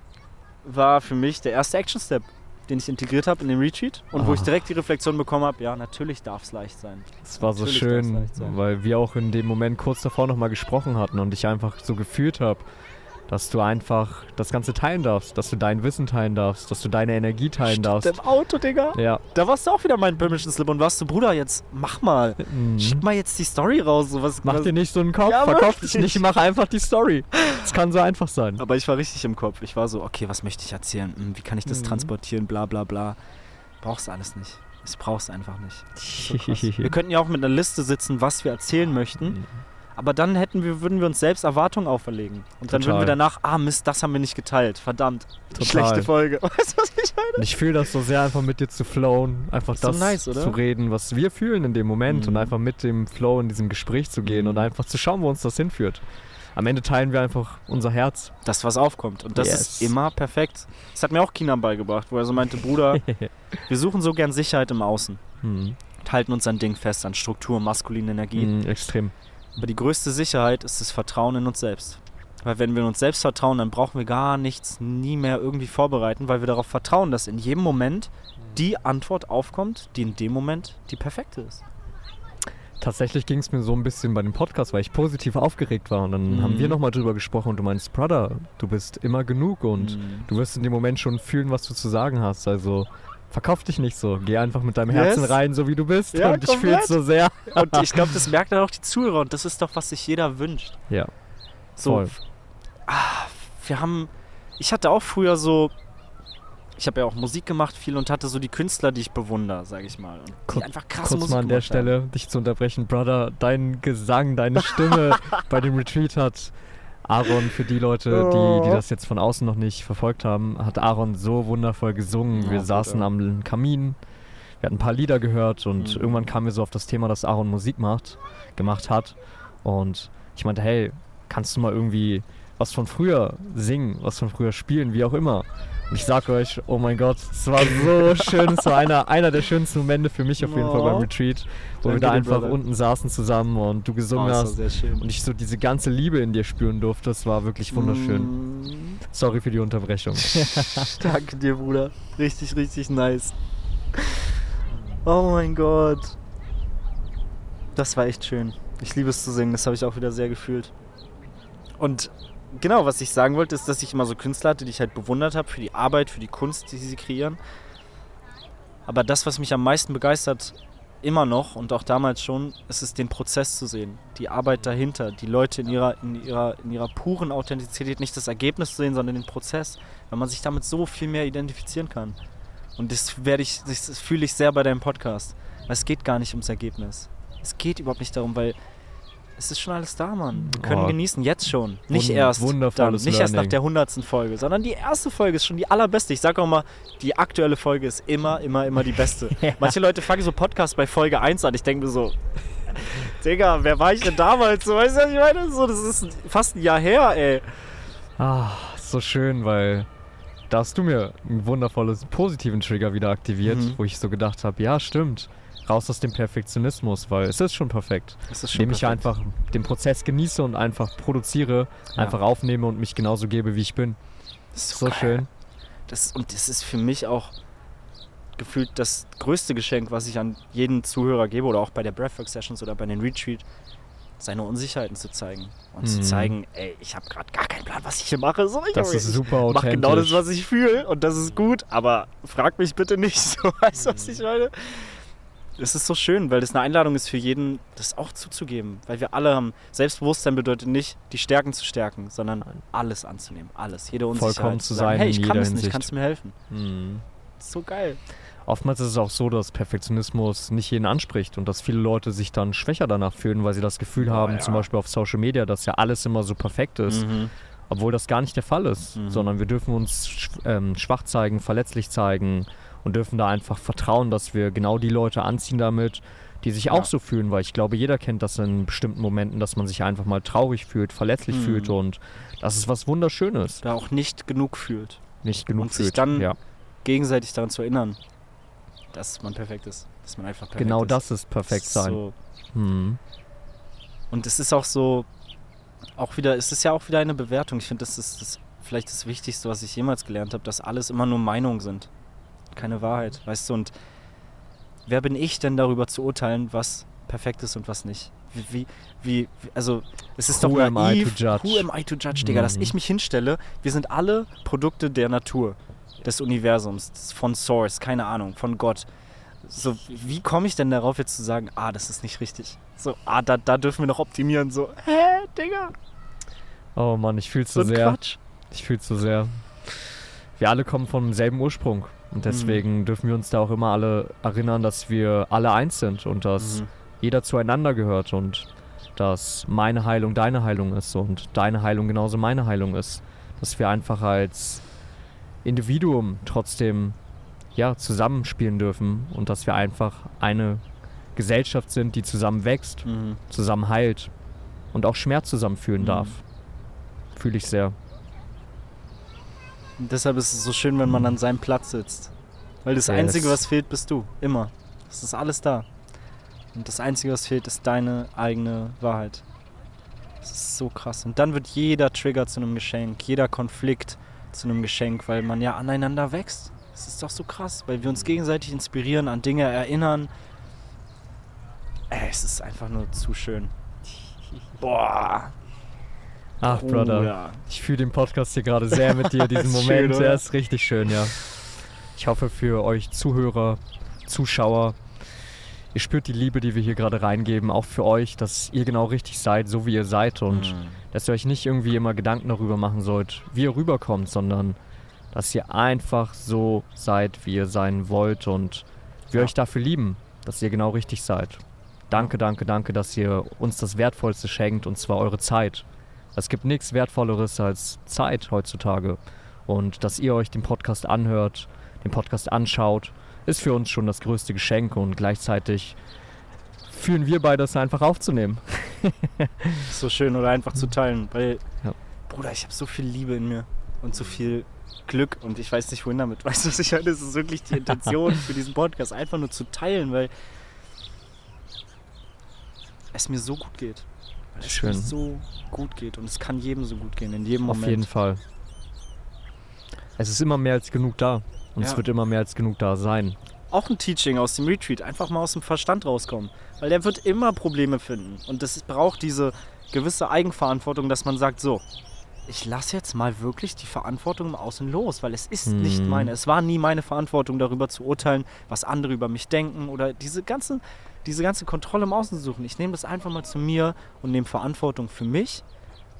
war für mich der erste Action-Step, den ich integriert habe in den Retreat und wo ich Ah. direkt die Reflexion bekommen habe, ja, natürlich darf es leicht sein. Es war so Natürlich darf's schön, weil wir auch in dem Moment kurz davor nochmal gesprochen hatten und ich einfach so gefühlt habe, dass du einfach das Ganze teilen darfst, dass du dein Wissen teilen darfst, dass du deine Energie teilen darfst. Im Auto, Digga. Ja. Da warst du auch wieder mein Permission Slip und warst du, Bruder, jetzt mach mal. Mhm. Schick mal jetzt die Story raus. So was, Mach was, dir nicht so einen Kopf, Ja, verkauf dich nicht, mach einfach die Story. Es kann so einfach sein. Aber ich war richtig im Kopf. Ich war so, okay, was möchte ich erzählen? Hm, Wie kann ich das Mhm. transportieren? Bla bla bla. Brauchst alles nicht. Ich brauch's einfach nicht. So wir könnten ja auch mit einer Liste sitzen, was wir erzählen möchten. Mhm. Aber dann hätten wir, würden wir uns selbst Erwartungen auferlegen. Und dann würden wir Total. danach, ah Mist, das haben wir nicht geteilt. Verdammt. Total. Schlechte Folge. Weißt du, was ich meine? Und ich fühle das so sehr, einfach mit dir zu flowen, einfach Ist so das nice, zu reden, was wir fühlen in dem Moment und Mhm. einfach mit dem Flow in diesem Gespräch zu gehen Mhm. und einfach zu schauen, wo uns das hinführt. Am Ende teilen wir einfach unser Herz. Das, was aufkommt. Und das Yes. ist immer perfekt. Das hat mir auch Kinan beigebracht, wo er so meinte, Bruder, wir suchen so gern Sicherheit im Außen. Mhm. Und halten uns an Ding fest, an Struktur, maskuline Energie. Mhm, extrem. Aber die größte Sicherheit ist das Vertrauen in uns selbst. Weil wenn wir in uns selbst vertrauen, dann brauchen wir gar nichts nie mehr irgendwie vorbereiten, weil wir darauf vertrauen, dass in jedem Moment die Antwort aufkommt, die in dem Moment die perfekte ist. Tatsächlich ging es mir so ein bisschen bei dem Podcast, weil ich positiv aufgeregt war. Und dann Mhm. haben wir nochmal drüber gesprochen und du meinst, Brother, du bist immer genug und Mhm. du wirst in dem Moment schon fühlen, was du zu sagen hast. Also verkauf dich nicht so. Geh einfach mit deinem Yes. Herzen rein, so wie du bist. Ja, und ich fühle es so sehr. Und ich glaube, das merkt dann auch die Zuhörer und das ist doch, was sich jeder wünscht. Ja, So, voll. ah, wir haben, ich hatte auch früher so, ich habe ja auch Musik gemacht viel und hatte so die Künstler, die ich bewundere, sage ich mal. Und die Kur- einfach krass Kurz Musik mal an der gemacht haben. Stelle, dich zu unterbrechen. Brother, dein Gesang, deine Stimme bei dem Retreat hat Aaron, für die Leute, die, die das jetzt von außen noch nicht verfolgt haben, hat Aaron so wundervoll gesungen. Ja, Wir gut, saßen ja. am Kamin, wir hatten ein paar Lieder gehört und Mhm. irgendwann kamen wir so auf das Thema, dass Aaron Musik macht, gemacht hat. Und ich meinte, hey, kannst du mal irgendwie was von früher singen, was von früher spielen, wie auch immer. Ich sag euch, oh mein Gott, es war so schön, es war einer, einer der schönsten Momente für mich auf jeden Fall beim Oh. Retreat, wo wir Danke da dir, einfach Brother. unten saßen zusammen und du Oh, gesungen das war hast sehr schön. und ich so diese ganze Liebe in dir spüren durfte. Es war wirklich wunderschön. Mm. Sorry für die Unterbrechung. Danke dir, Bruder. Richtig, richtig nice. Oh mein Gott. Das war echt schön. Ich liebe es zu singen, das habe ich auch wieder sehr gefühlt. Und genau, was ich sagen wollte, ist, dass ich immer so Künstler hatte, die ich halt bewundert habe für die Arbeit, für die Kunst, die sie kreieren. Aber das, was mich am meisten begeistert, immer noch und auch damals schon, ist es den Prozess zu sehen, die Arbeit dahinter, die Leute in ihrer, in ihrer, in ihrer puren Authentizität, nicht das Ergebnis zu sehen, sondern den Prozess, weil man sich damit so viel mehr identifizieren kann. Und das werde ich, das, fühle ich sehr bei deinem Podcast. Weil es geht gar nicht ums Ergebnis. Es geht überhaupt nicht darum, weil es ist schon alles da, Mann. Wir können Oh. genießen, jetzt schon. Nicht Wund- erst dann, nicht erst nach Learning. der hundertsten Folge, sondern die erste Folge ist schon die allerbeste. Ich sage auch mal, die aktuelle Folge ist immer, immer, immer die beste. Manche Leute fangen so Podcasts bei Folge 1 an. Ich denke mir so, Digga, wer war ich denn damals? So, weißt du, was ich meine? So, das ist fast ein Jahr her, ey. Ah, so schön, weil da hast du mir einen wundervolles, positiven Trigger wieder aktiviert, Mhm. wo ich so gedacht habe, ja, stimmt. Raus aus dem Perfektionismus, weil es ist schon perfekt. Das ist schon Indem ich einfach den Prozess genieße und einfach produziere, Ja. einfach aufnehme und mich genauso gebe, wie ich bin. Das ist So geil. schön. Das, und das ist für mich auch gefühlt das größte Geschenk, was ich an jeden Zuhörer gebe oder auch bei der Breathwork Sessions oder bei den Retreat, seine Unsicherheiten zu zeigen und zu Mhm. zeigen, ey, ich habe gerade gar keinen Plan, was ich hier mache. So, ich Das ist super mach authentisch. genau das, was ich fühle und das ist gut, aber frag mich bitte nicht. So, weißt du, was ich meine? Es ist so schön, weil das eine Einladung ist für jeden, das auch zuzugeben. Weil wir alle haben, Selbstbewusstsein bedeutet nicht, die Stärken zu stärken, sondern alles anzunehmen. Alles, jede Unsicherheit. Vollkommen zu sagen, sein Hey, ich kann es nicht, kannst du mir helfen? Mhm. so geil. Oftmals ist es auch so, dass Perfektionismus nicht jeden anspricht und dass viele Leute sich dann schwächer danach fühlen, weil sie das Gefühl Oh, haben, ja. zum Beispiel auf Social Media, dass ja alles immer so perfekt ist, Mhm. obwohl das gar nicht der Fall ist, Mhm. sondern wir dürfen uns ähm, schwach zeigen, verletzlich zeigen und dürfen da einfach vertrauen, dass wir genau die Leute anziehen damit, die sich Ja. auch so fühlen, weil ich glaube, jeder kennt das in bestimmten Momenten, dass man sich einfach mal traurig fühlt, verletzlich Mhm. fühlt und das ist was Wunderschönes, Da auch nicht genug fühlt. nicht genug Und sich fühlt. dann ja. Gegenseitig daran zu erinnern, dass man perfekt ist. Dass man einfach perfekt Genau ist. das ist perfekt Das ist sein. So, Mhm. Und es ist auch so, auch wieder, es ist ja auch wieder eine Bewertung. Ich finde, das ist das, vielleicht das Wichtigste, was ich jemals gelernt habe, dass alles immer nur Meinungen sind. Keine Wahrheit, weißt du? Und wer bin ich denn darüber zu urteilen, was perfekt ist und was nicht? Wie, wie, wie also es ist Who doch am I naiv. to judge? Who am I to judge, Digga? Dass Mhm. ich mich hinstelle, wir sind alle Produkte der Natur, des Universums, von Source, keine Ahnung, von Gott. So, wie komme ich denn darauf, jetzt zu sagen, ah, das ist nicht richtig? So, ah, da, da dürfen wir noch optimieren. So, hä, Digga? Oh Mann, ich fühl's So so sehr. Quatsch. Ich fühl's so sehr. Wir alle kommen vom selben Ursprung. Mhm. Und deswegen dürfen wir uns da auch immer alle erinnern, dass wir alle eins sind und dass Mhm. jeder zueinander gehört und dass meine Heilung deine Heilung ist und deine Heilung genauso meine Heilung ist. Dass wir einfach als Individuum trotzdem ja, zusammenspielen dürfen und dass wir einfach eine Gesellschaft sind, die zusammen wächst, Mhm. zusammen heilt und auch Schmerz zusammen fühlen Mhm. darf. Fühle ich sehr. Und deshalb ist es so schön, wenn man an seinem Platz sitzt. Weil das Yes. Einzige, was fehlt, bist du. Immer. Es ist alles da. Und das Einzige, was fehlt, ist deine eigene Wahrheit. Das ist so krass. Und dann wird jeder Trigger zu einem Geschenk, jeder Konflikt zu einem Geschenk, weil man ja aneinander wächst. Das ist doch so krass, weil wir uns gegenseitig inspirieren, an Dinge erinnern. Ey, es ist einfach nur zu schön. Boah. Ach, Brother. Bruder. Ich fühle den Podcast hier gerade sehr mit dir, diesen schön, Moment. oder? Der ist richtig schön, ja. Ich hoffe für euch Zuhörer, Zuschauer, ihr spürt die Liebe, die wir hier gerade reingeben, auch für euch, dass ihr genau richtig seid, so wie ihr seid und Mhm. dass ihr euch nicht irgendwie immer Gedanken darüber machen sollt, wie ihr rüberkommt, sondern dass ihr einfach so seid, wie ihr sein wollt und wir Ja. euch dafür lieben, dass ihr genau richtig seid. Danke, danke, danke, dass ihr uns das Wertvollste schenkt und zwar eure Zeit. Es gibt nichts Wertvolleres als Zeit heutzutage. Und dass ihr euch den Podcast anhört, den Podcast anschaut, ist für uns schon das größte Geschenk und gleichzeitig fühlen wir beide es einfach aufzunehmen. so schön oder einfach zu teilen, weil, Ja. Bruder, ich habe so viel Liebe in mir und so viel Glück und ich weiß nicht, wohin damit. Weißt du, was ich meine? Das ist wirklich die Intention für diesen Podcast, einfach nur zu teilen, weil es mir so gut geht. Weil es Schön. mir so gut geht und es kann jedem so gut gehen, in jedem Auf Moment. jeden Fall. Es ist immer mehr als genug da. Und es Ja. wird immer mehr als genug da sein. Auch ein Teaching aus dem Retreat, einfach mal aus dem Verstand rauskommen. Weil der wird immer Probleme finden. Und das braucht diese gewisse Eigenverantwortung, dass man sagt, so, ich lasse jetzt mal wirklich die Verantwortung im Außen los, weil es ist nicht Mhm. meine. Es war nie meine Verantwortung, darüber zu urteilen, was andere über mich denken oder diese ganze, diese ganze Kontrolle im Außen zu suchen. Ich nehme das einfach mal zu mir und nehme Verantwortung für mich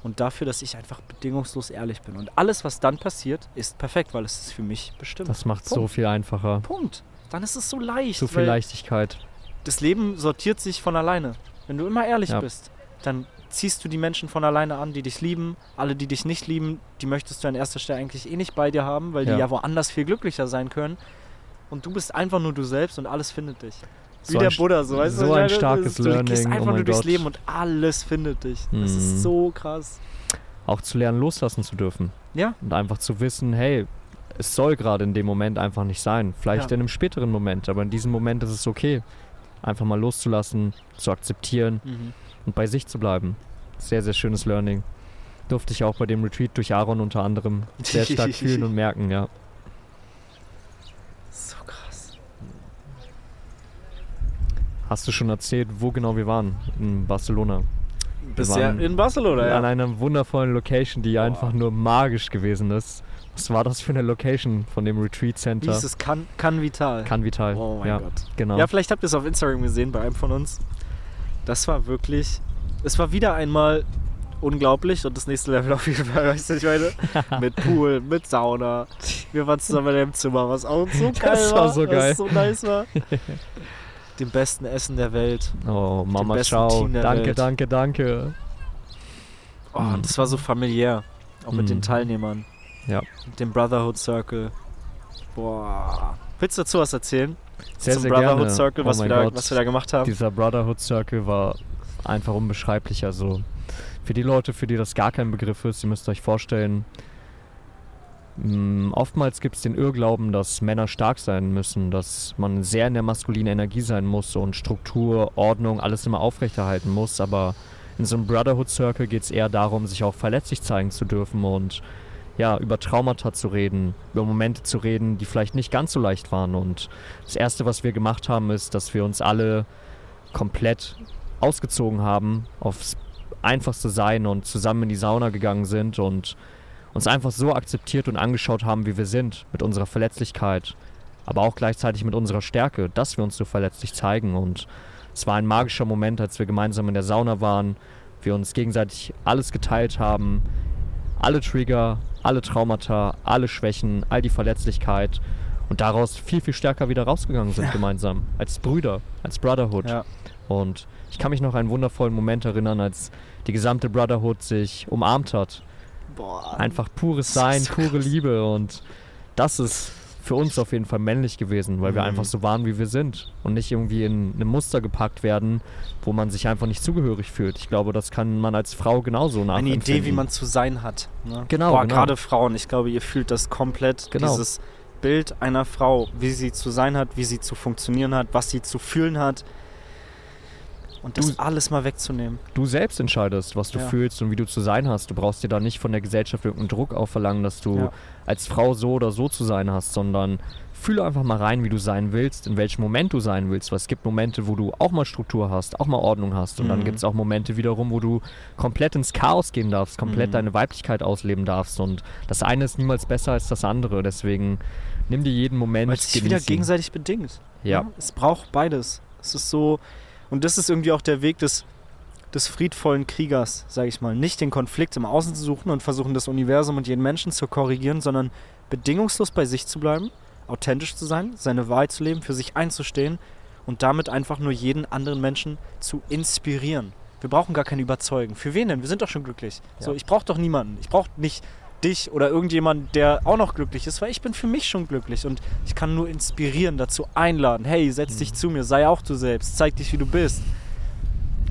und dafür, dass ich einfach bedingungslos ehrlich bin. Und alles, was dann passiert, ist perfekt, weil es ist für mich bestimmt. Das macht so Punkt. viel einfacher. Punkt. Dann ist es so leicht. So viel Leichtigkeit. Das Leben sortiert sich von alleine. Wenn du immer ehrlich Ja. bist, dann ziehst du die Menschen von alleine an, die dich lieben. Alle, die dich nicht lieben, die möchtest du an erster Stelle eigentlich eh nicht bei dir haben, weil Ja. die ja woanders viel glücklicher sein können. Und du bist einfach nur du selbst und alles findet dich. Wie So der ein- Buddha, so weißt so du? ein was ich meine? starkes du gehst Learning, einfach oh nur durchs Gott. Leben und alles findet dich. Das Mhm. ist so krass. Auch zu lernen, loslassen zu dürfen. Ja. Und einfach zu wissen, hey, es soll gerade in dem Moment einfach nicht sein. Vielleicht Ja. in einem späteren Moment, aber in diesem Moment ist es okay. Einfach mal loszulassen, zu akzeptieren Mhm. und bei sich zu bleiben. Sehr, sehr schönes Learning. Durfte ich auch bei dem Retreat durch Aaron unter anderem sehr stark fühlen und merken, ja. Hast du schon erzählt, wo genau wir waren? In Barcelona. Bisher in Barcelona, ja. An einer wundervollen Location, die Boah. einfach nur magisch gewesen ist. Was war das für eine Location von dem Retreat Wie Center? ist es? Can, Can Vital. Can Vital. Oh mein ja, Gott. genau. Ja, vielleicht habt ihr es auf Instagram gesehen bei einem von uns. Das war wirklich, es war wieder einmal unglaublich und das nächste Level auf jeden Fall, weißt du, ich meine, mit Pool, mit Sauna. Wir waren zusammen in dem Zimmer, was auch so geil Das war so geil. was so nice war. Dem besten Essen der Welt. Oh, Mama, ciao. Danke, Welt. danke, danke. Oh, Mhm. und das war so familiär. Auch mit Mhm. den Teilnehmern. Ja. Mit dem Brotherhood Circle. Boah. Willst du dazu was erzählen? Sehr, Zum sehr Brotherhood gerne. Circle, Oh was, wir mein da, Gott. was wir da gemacht haben? Dieser Brotherhood Circle war einfach unbeschreiblich. Also für die Leute, für die das gar kein Begriff ist, ihr müsst euch vorstellen, oftmals gibt es den Irrglauben, dass Männer stark sein müssen, dass man sehr in der maskulinen Energie sein muss und Struktur, Ordnung, alles immer aufrechterhalten muss. Aber in so einem Brotherhood Circle geht es eher darum, sich auch verletzlich zeigen zu dürfen und ja, über Traumata zu reden, über Momente zu reden, die vielleicht nicht ganz so leicht waren. Und das Erste, was wir gemacht haben, ist, dass wir uns alle komplett ausgezogen haben, aufs einfachste Sein und zusammen in die Sauna gegangen sind und uns einfach so akzeptiert und angeschaut haben, wie wir sind, mit unserer Verletzlichkeit, aber auch gleichzeitig mit unserer Stärke, dass wir uns so verletzlich zeigen. Und es war ein magischer Moment, als wir gemeinsam in der Sauna waren, wir uns gegenseitig alles geteilt haben, alle Trigger, alle Traumata, alle Schwächen, all die Verletzlichkeit und daraus viel, viel stärker wieder rausgegangen sind gemeinsam, als Brüder, als Brotherhood. Ja. Und ich kann mich noch an einen wundervollen Moment erinnern, als die gesamte Brotherhood sich umarmt hat. Boah. Einfach pures Sein, so pure. Liebe und das ist für uns auf jeden Fall männlich gewesen, weil wir Mhm. einfach so waren, wie wir sind und nicht irgendwie in ein Muster gepackt werden, wo man sich einfach nicht zugehörig fühlt. Ich glaube, das kann man als Frau genauso Eine nachempfinden. Idee, wie man zu sein hat. Ne? Genau, Boah, genau. gerade Frauen, ich glaube, ihr fühlt das komplett. Genau. Dieses Bild einer Frau, wie sie zu sein hat, wie sie zu funktionieren hat, was sie zu fühlen hat. Und das Du- alles mal wegzunehmen. du selbst entscheidest, was du Ja. fühlst und wie du zu sein hast. Du brauchst dir da nicht von der Gesellschaft irgendeinen Druck aufverlangen, dass du Ja. als Frau so oder so zu sein hast, sondern fühle einfach mal rein, wie du sein willst, in welchem Moment du sein willst. Weil es gibt Momente, wo du auch mal Struktur hast, auch mal Ordnung hast. Und dann Mhm. gibt es auch Momente wiederum, wo du komplett ins Chaos gehen darfst, komplett Mhm. deine Weiblichkeit ausleben darfst. Und das eine ist niemals besser als das andere. Deswegen nimm dir jeden Moment. Weil es sich wieder gegenseitig bedingt. Ja. Ne? Es braucht beides. Es ist so, und das ist irgendwie auch der Weg des, des friedvollen Kriegers, sage ich mal. Nicht den Konflikt im Außen zu suchen und versuchen, das Universum und jeden Menschen zu korrigieren, sondern bedingungslos bei sich zu bleiben, authentisch zu sein, seine Wahrheit zu leben, für sich einzustehen und damit einfach nur jeden anderen Menschen zu inspirieren. Wir brauchen gar keinen Überzeugen. Für wen denn? Wir sind doch schon glücklich. Ja. So, ich brauche doch niemanden. Ich brauche nicht dich oder irgendjemand, der auch noch glücklich ist, weil ich bin für mich schon glücklich und ich kann nur inspirieren, dazu einladen. Hey, setz dich Mhm. zu mir, sei auch du selbst, zeig dich, wie du bist.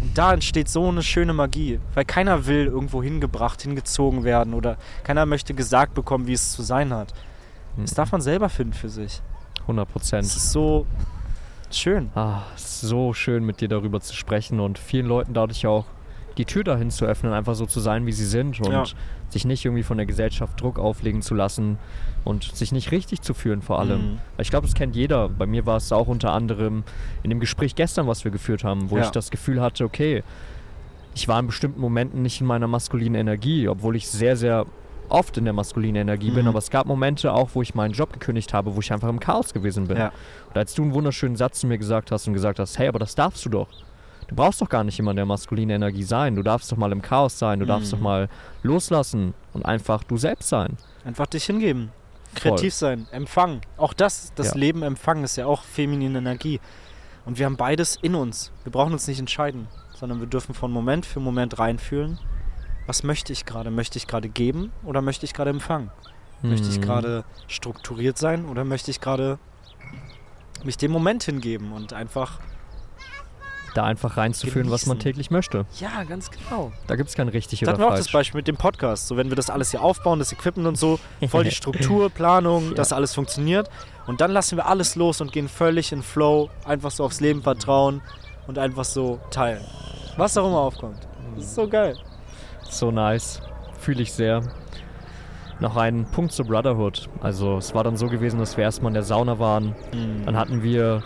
Und da entsteht so eine schöne Magie, weil keiner will irgendwo hingebracht, hingezogen werden oder keiner möchte gesagt bekommen, wie es zu sein hat. Mhm. Das darf man selber finden für sich. 100 Prozent. Es ist so schön. Ah, es ist so schön mit dir darüber zu sprechen und vielen Leuten dadurch auch die Tür dahin zu öffnen, einfach so zu sein, wie sie sind und Ja. Sich nicht irgendwie von der Gesellschaft Druck auflegen zu lassen und sich nicht richtig zu fühlen vor allem. Mhm. Ich glaube, das kennt jeder. Bei mir war es auch unter anderem in dem Gespräch gestern, was wir geführt haben, wo Ja. ich das Gefühl hatte, okay, ich war in bestimmten Momenten nicht in meiner maskulinen Energie, obwohl ich sehr, sehr oft in der maskulinen Energie bin, Mhm. aber es gab Momente auch, wo ich meinen Job gekündigt habe, wo ich einfach im Chaos gewesen bin. Ja. Und als du einen wunderschönen Satz zu mir gesagt hast und gesagt hast, hey, aber das darfst du doch. Du brauchst doch gar nicht immer in der maskulinen Energie sein. Du darfst doch mal im Chaos sein. Du darfst Mhm. doch mal loslassen und einfach du selbst sein. Einfach dich hingeben. Kreativ sein, empfangen. Auch das, das Ja. Leben empfangen, ist ja auch feminine Energie. Und wir haben beides in uns. Wir brauchen uns nicht entscheiden, sondern wir dürfen von Moment für Moment reinfühlen. Was möchte ich gerade? Möchte ich gerade geben oder möchte ich gerade empfangen? Möchte ich Mhm. gerade strukturiert sein oder möchte ich gerade mich dem Moment hingeben und einfach. Da einfach reinzuführen, was man täglich möchte. Ja, ganz genau. Da gibt es kein richtig Da oder hatten wir auch das falsch. Beispiel mit dem Podcast. So, wenn wir das alles hier aufbauen, das Equipment und so, voll die Struktur, Planung, dass alles funktioniert. Und dann lassen wir alles los und gehen völlig in Flow, einfach so aufs Leben vertrauen und einfach so teilen. Was auch immer aufkommt. Das ist so geil. So nice. Fühle ich sehr. Noch ein Punkt zur Brotherhood. Also es war dann so gewesen, dass wir erstmal in der Sauna waren. Dann hatten wir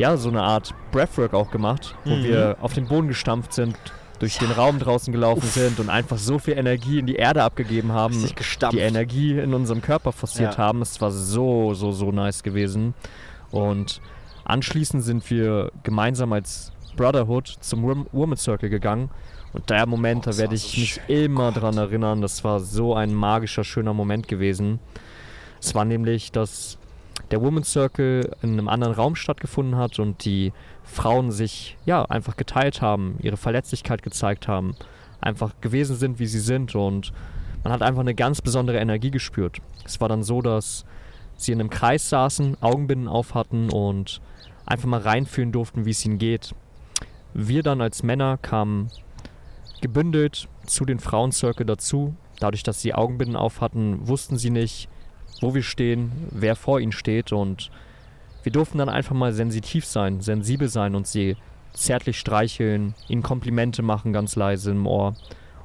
ja so eine Art Breathwork auch gemacht, wo Mhm. wir auf den Boden gestampft sind, durch den Raum draußen gelaufen sind und einfach so viel Energie in die Erde abgegeben haben, die Energie in unserem Körper forciert Ja. haben. Es war so, so, so nice gewesen. Und anschließend sind wir gemeinsam als Brotherhood zum Wom- Woman Circle gegangen Und der Moment, Oh, da das werde ich so mich schön. immer Gott. dran erinnern. Das war so ein magischer, schöner Moment gewesen. Es war nämlich, dass der Women's Circle in einem anderen Raum stattgefunden hat und die Frauen sich ja einfach geteilt haben, ihre Verletzlichkeit gezeigt haben, einfach gewesen sind, wie sie sind und man hat einfach eine ganz besondere Energie gespürt. Es war dann so, dass sie in einem Kreis saßen, Augenbinden auf hatten und einfach mal reinfühlen durften, wie es ihnen geht. Wir dann als Männer kamen gebündelt zu den Frauencircle dazu. Dadurch, dass sie Augenbinden auf hatten, wussten sie nicht, wo wir stehen, wer vor ihnen steht und wir durften dann einfach mal sensitiv sein, sensibel sein und sie zärtlich streicheln, ihnen Komplimente machen, ganz leise im Ohr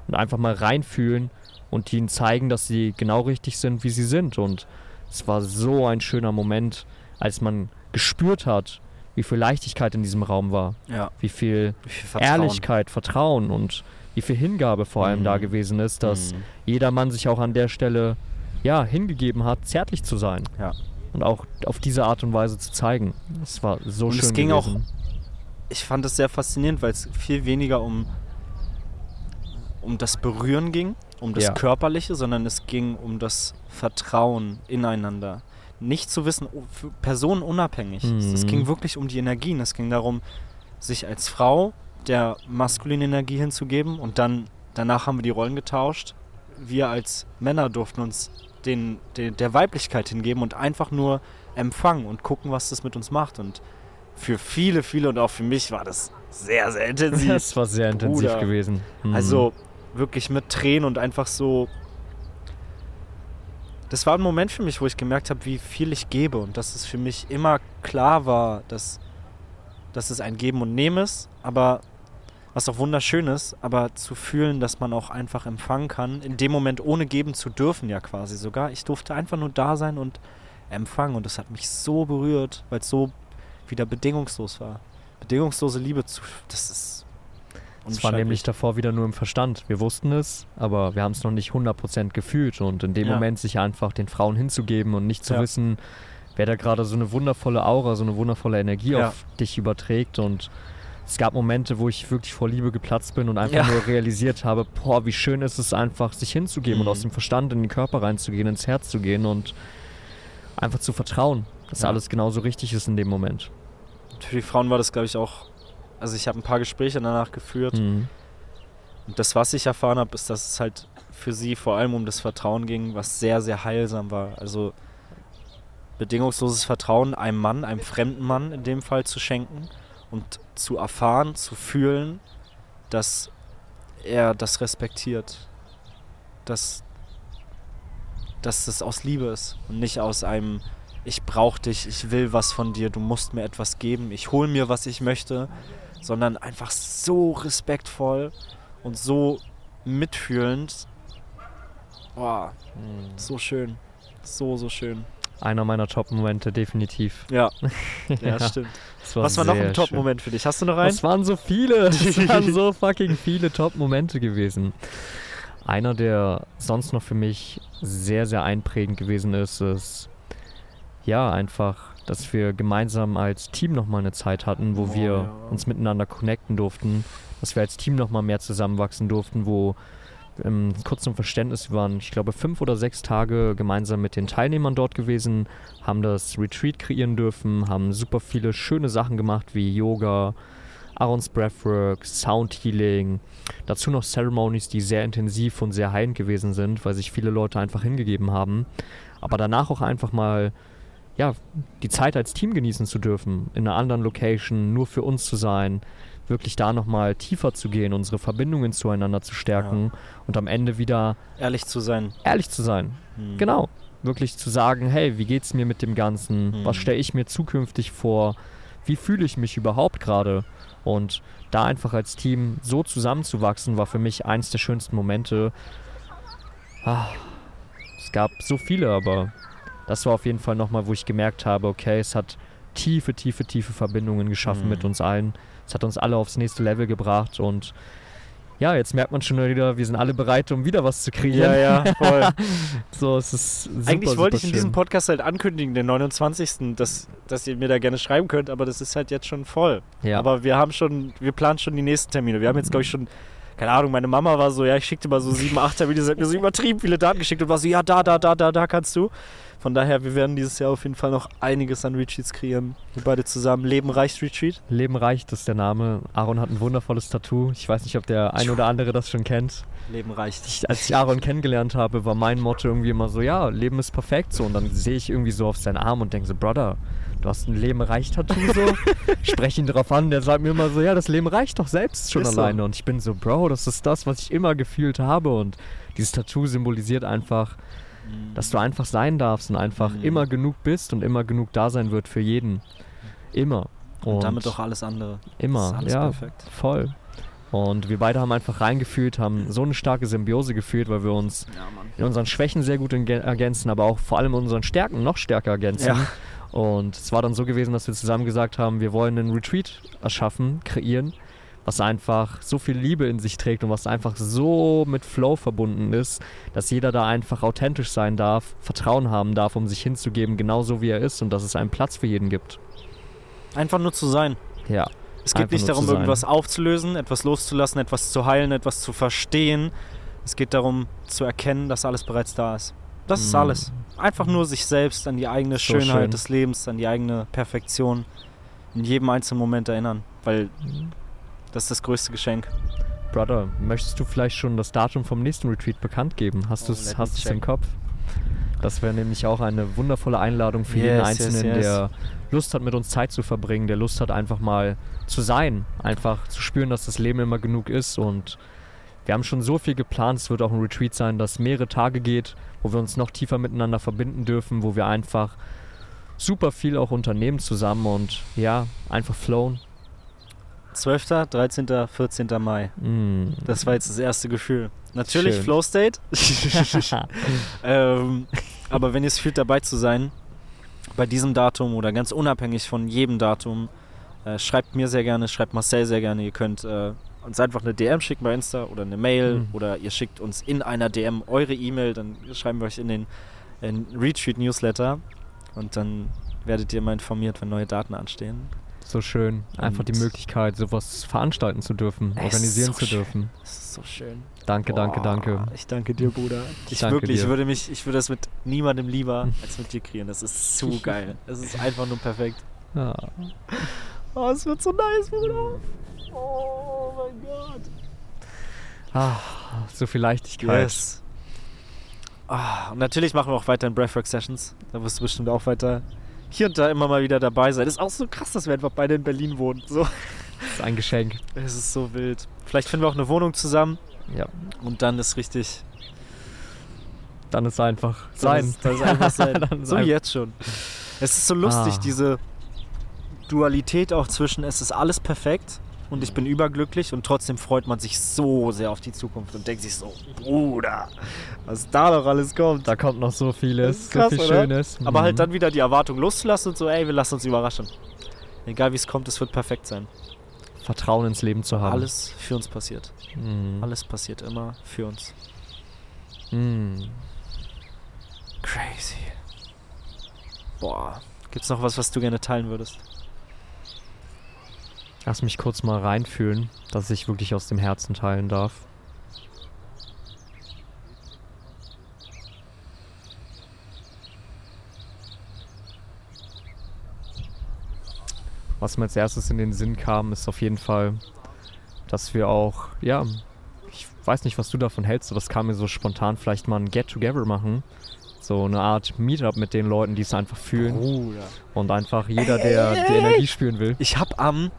und einfach mal reinfühlen und ihnen zeigen, dass sie genau richtig sind, wie sie sind. Und es war so ein schöner Moment, als man gespürt hat, wie viel Leichtigkeit in diesem Raum war, Ja. wie viel Wie viel Vertrauen. Ehrlichkeit, Vertrauen und wie viel Hingabe vor allem Mhm. da gewesen ist, dass Mhm. jeder Mann sich auch an der Stelle ja, hingegeben hat, zärtlich zu sein. Ja. Und auch auf diese Art und Weise zu zeigen. Es war so Und schön es ging auch gewesen. ich fand es sehr faszinierend, weil es viel weniger um, um das Berühren ging, um das Ja. Körperliche, sondern es ging um das Vertrauen ineinander. Nicht zu wissen, oh, für Personen unabhängig. Es, Mhm. ging wirklich um die Energien. Es ging darum, sich als Frau der maskulinen Energie hinzugeben und dann danach haben wir die Rollen getauscht. Wir als Männer durften uns den, den, der Weiblichkeit hingeben und einfach nur empfangen und gucken, was das mit uns macht. Und für viele, viele und auch für mich war das sehr, sehr intensiv. Das war sehr intensiv Bruder. gewesen. Mhm. Also wirklich mit Tränen und einfach so. Das war ein Moment für mich, wo ich gemerkt habe, wie viel ich gebe und dass es für mich immer klar war, dass, dass es ein Geben und Nehmen ist, aber was auch wunderschön ist, aber zu fühlen, dass man auch einfach empfangen kann, in dem Moment ohne geben zu dürfen, ja quasi sogar. Ich durfte einfach nur da sein und empfangen und das hat mich so berührt, weil es so wieder bedingungslos war. Bedingungslose Liebe zu, das ist. Es war nämlich davor wieder nur im Verstand. Wir wussten es, aber wir haben es noch nicht 100% gefühlt. Und in dem Ja. Moment sich einfach den Frauen hinzugeben und nicht zu Ja. wissen, wer da gerade so eine wundervolle Aura, so eine wundervolle Energie Ja. auf dich überträgt. Und es gab Momente, wo ich wirklich vor Liebe geplatzt bin und einfach Ja. nur realisiert habe, boah, wie schön ist es einfach, sich hinzugeben und Mhm. aus dem Verstand in den Körper reinzugehen, ins Herz zu gehen und einfach zu vertrauen, dass Ja. alles genauso richtig ist in dem Moment. Für die Frauen war das, glaube ich, auch. Also, ich habe ein paar Gespräche danach geführt. Mhm. Und das, was ich erfahren habe, ist, dass es halt für sie vor allem um das Vertrauen ging, was sehr, sehr heilsam war. Also, bedingungsloses Vertrauen einem Mann, einem fremden Mann in dem Fall zu schenken und zu erfahren, zu fühlen, dass er das respektiert. Dass, dass es aus Liebe ist und nicht aus einem ich brauche dich, ich will was von dir, du musst mir etwas geben, ich hole mir, was ich möchte, sondern einfach so respektvoll und so mitfühlend. Boah, so schön. So, so schön. Einer meiner Top-Momente, definitiv. Ja, ja, stimmt. Das Was war noch ein. Top-Moment für dich? Hast du noch einen? Es waren so viele. Es waren so fucking viele Top-Momente gewesen. Einer, der sonst noch für mich sehr, sehr einprägend gewesen ist, ist ja einfach, dass wir gemeinsam als Team nochmal eine Zeit hatten, wo Oh, wir ja. uns miteinander connecten durften, dass wir als Team nochmal mehr zusammenwachsen durften, wo ähm, kurz zum Verständnis, wir waren, ich glaube, fünf oder sechs Tage gemeinsam mit den Teilnehmern dort gewesen, haben das Retreat kreieren dürfen, haben super viele schöne Sachen gemacht wie Yoga, Aaron's Breathwork, Sound Healing, dazu noch Ceremonies, die sehr intensiv und sehr heilend gewesen sind, weil sich viele Leute einfach hingegeben haben. Aber danach auch einfach mal ja, die Zeit als Team genießen zu dürfen, in einer anderen Location, nur für uns zu sein, wirklich da nochmal tiefer zu gehen, unsere Verbindungen zueinander zu stärken und am Ende wieder Ehrlich zu sein. ehrlich zu sein. Hm. Genau. Wirklich zu sagen, hey, wie geht's mir mit dem Ganzen? Mhm. Was stelle ich mir zukünftig vor? Wie fühle ich mich überhaupt gerade? Und da einfach als Team so zusammenzuwachsen, war für mich eins der schönsten Momente. Ah, es gab so viele, aber das war auf jeden Fall nochmal, wo ich gemerkt habe, okay, es hat tiefe, tiefe, tiefe Verbindungen geschaffen Mhm. mit uns allen. Es hat uns alle aufs nächste Level gebracht und ja, jetzt merkt man schon wieder, wir sind alle bereit, um wieder was zu kreieren. Ja, ja, voll. So, es ist super, Eigentlich wollte ich in diesem schön. Podcast halt ankündigen, den 29., dass, dass ihr mir da gerne schreiben könnt, aber das ist halt jetzt schon voll. Ja. Aber wir haben schon, wir planen schon die nächsten Termine. Wir haben jetzt, glaube ich, schon keine Ahnung, meine Mama war so, ja, ich schickte mal so sieben, achter Videos, hat mir so übertrieben viele Daten geschickt und war so, ja, da, da, da, da, da kannst du. Von daher, wir werden dieses Jahr auf jeden Fall noch einiges an Retreats kreieren. Wir beide zusammen. Leben reicht Retreat. Leben reicht ist der Name. Aaron hat ein wundervolles Tattoo. Ich weiß nicht, ob der ein oder andere das schon kennt. Leben reicht. Ich, als ich Aaron kennengelernt habe, war mein Motto irgendwie immer so, ja, Leben ist perfekt so. Und dann sehe ich irgendwie so auf seinen Arm und denke so, Brother, du hast ein Leben reicht Tattoo so. Spreche ihn darauf an, der sagt mir immer so, ja, das Leben reicht doch selbst schon Ist so. alleine. Und ich bin so, Bro, das ist das, was ich immer gefühlt habe. Und dieses Tattoo symbolisiert einfach, dass du einfach sein darfst und einfach Mhm. immer genug bist und immer genug da sein wird für jeden. Immer. Und, damit auch alles andere. immer. Alles ja, perfekt. voll. Und wir beide haben einfach reingefühlt, haben so eine starke Symbiose gefühlt, weil wir uns Ja, in unseren Schwächen sehr gut ergänzen, aber auch vor allem in unseren Stärken noch stärker ergänzen. Ja. Und es war dann so gewesen, dass wir zusammen gesagt haben, wir wollen einen Retreat erschaffen, kreieren, was einfach so viel Liebe in sich trägt und was einfach so mit Flow verbunden ist, dass jeder da einfach authentisch sein darf, Vertrauen haben darf, um sich hinzugeben, genauso wie er ist und dass es einen Platz für jeden gibt. Einfach nur zu sein. Ja, Es geht nicht darum, irgendwas aufzulösen, etwas loszulassen, etwas zu heilen, etwas zu verstehen. Es geht darum, zu erkennen, dass alles bereits da ist. Das ist Mm. alles. Einfach nur sich selbst an die eigene So Schönheit schön. des Lebens, an die eigene Perfektion in jedem einzelnen Moment erinnern. Weil das ist das größte Geschenk. Brother, möchtest du vielleicht schon das Datum vom nächsten Retreat bekannt geben? Hast Oh, du es im Kopf? Das wäre nämlich auch eine wundervolle Einladung für Yes, jeden yes, Einzelnen, yes. der Lust hat, mit uns Zeit zu verbringen, der Lust hat, einfach mal zu sein, einfach zu spüren, dass das Leben immer genug ist. Und wir haben schon so viel geplant. Es wird auch ein Retreat sein, das mehrere Tage geht, wo wir uns noch tiefer miteinander verbinden dürfen, wo wir einfach super viel auch unternehmen zusammen und ja, einfach flowen. 12., 13., 14. Mai. Mm. Das war jetzt das erste Gefühl. Natürlich Schön. Flow State. ähm, aber wenn ihr es fühlt, dabei zu sein, bei diesem Datum oder ganz unabhängig von jedem Datum, äh, schreibt mir sehr gerne, schreibt Marcel sehr gerne. Ihr könnt äh, uns einfach eine DM schicken bei Insta oder eine Mail Mhm. oder ihr schickt uns in einer DM eure E-Mail, dann schreiben wir euch in den in Retreat Newsletter und dann werdet ihr mal informiert, wenn neue Daten anstehen. So schön. Einfach die Und- Möglichkeit, sowas veranstalten zu dürfen, Es organisieren so zu schön. dürfen. Das ist so schön. Danke, danke, Boah, danke. Ich danke dir, Bruder. Ich danke wirklich, ich dir. würde mich, ich würde das mit niemandem lieber als mit dir kreieren. Das ist zu geil. Es ist einfach nur perfekt. Ja. Oh, es wird so nice, Bruder. Oh mein Gott. Ah, so viel Leichtigkeit. Yes. Ah, und natürlich machen wir auch weiter in Breathwork Sessions. Da wirst du bestimmt auch weiter hier und da immer mal wieder dabei sein. Ist auch so krass, dass wir einfach beide in Berlin wohnen. So. Das ist ein Geschenk. Es ist so wild. Vielleicht finden wir auch eine Wohnung zusammen Ja. und dann ist richtig Dann ist einfach sein. ist- Das ist einfach sein. Dann ist so einfach- jetzt schon. Es ist so lustig, Ah. diese Dualität auch zwischen, es ist alles perfekt und ich bin überglücklich und trotzdem freut man sich so sehr auf die Zukunft und denkt sich so, Bruder, was da doch alles kommt. Da kommt noch so vieles, ist so krass, viel oder? Schönes. Aber halt Mhm. dann wieder die Erwartung loszulassen und so, ey, wir lassen uns überraschen. Egal wie es kommt, es wird perfekt sein. Vertrauen ins Leben zu haben. Alles für uns passiert. Mhm. Alles passiert immer für uns. Mhm. Crazy. Boah. Gibt's noch was, was du gerne teilen würdest? Lass mich kurz mal reinfühlen, dass ich wirklich aus dem Herzen teilen darf. Was mir als erstes in den Sinn kam, ist auf jeden Fall, dass wir auch, ja, ich weiß nicht, was du davon hältst, aber es kam mir so spontan, vielleicht mal ein Get-Together machen. So eine Art Meetup mit den Leuten, die es einfach fühlen. Bruder. Und einfach jeder, der die Energie spüren will. Ich habe am,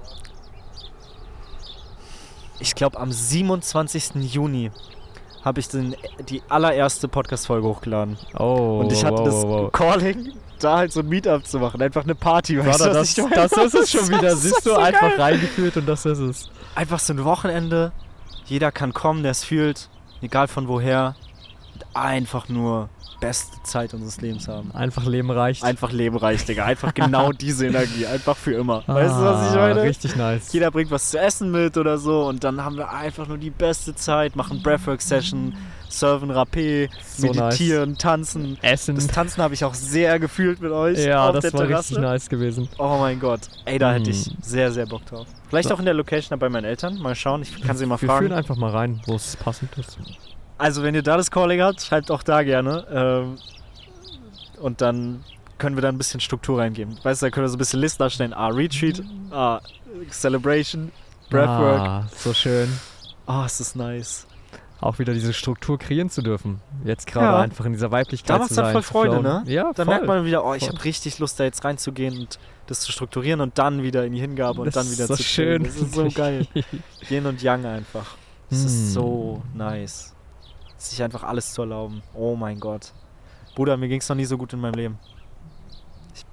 ich glaube am 27. Juni habe ich den, die allererste Podcast-Folge hochgeladen. Oh, Und ich hatte wow, das wow. Calling, da halt so ein Meetup zu machen. Einfach eine Party. weißt Brother, du, das, meine? das ist es schon wieder. Das Siehst du, so einfach geil. reingeführt und das ist es. Einfach so ein Wochenende. Jeder kann kommen, der es fühlt. Egal von woher. Einfach nur beste Zeit unseres Lebens haben. Einfach Leben reicht. Einfach Leben reicht, Digga. Einfach genau diese Energie. Einfach für immer. Weißt du, was ich Ah, meine? Richtig nice. Jeder bringt was zu essen mit oder so und dann haben wir einfach nur die beste Zeit, machen Breathwork-Session, surfen, Rapé, So meditieren, tanzen. nice. Essen. Das Tanzen habe ich auch sehr gefühlt mit euch ja, das war Terrasse. richtig nice gewesen. Oh mein Gott. Ey, da hätte ich Mm. sehr, sehr Bock drauf. Vielleicht So. auch in der Location bei meinen Eltern. Mal schauen. Ich kann sie mal Wir fragen. führen einfach mal rein, wo es passend ist. Also, wenn ihr da das Calling habt, schreibt auch da gerne. Ähm, und dann können wir da ein bisschen Struktur reingeben. Weißt du, da können wir so ein bisschen Listen darstellen. Ah, Retreat, ah, Celebration, Breathwork. Ah, so schön. Oh, es ist nice. Auch wieder diese Struktur kreieren zu dürfen. Jetzt gerade Ja. einfach in dieser Weiblichkeit Da dann sein. voll Freude, ne? Ja, Dann voll. merkt man wieder, oh, ich habe richtig Lust, da jetzt reinzugehen und das zu strukturieren und dann wieder in die Hingabe und Das dann wieder so zu chillen. schön. Das ist so geil. Yin und Yang einfach. Es Hm. ist so nice. Sich einfach alles zu erlauben. Oh mein Gott. Bruder, mir ging es noch nie so gut in meinem Leben. Ich,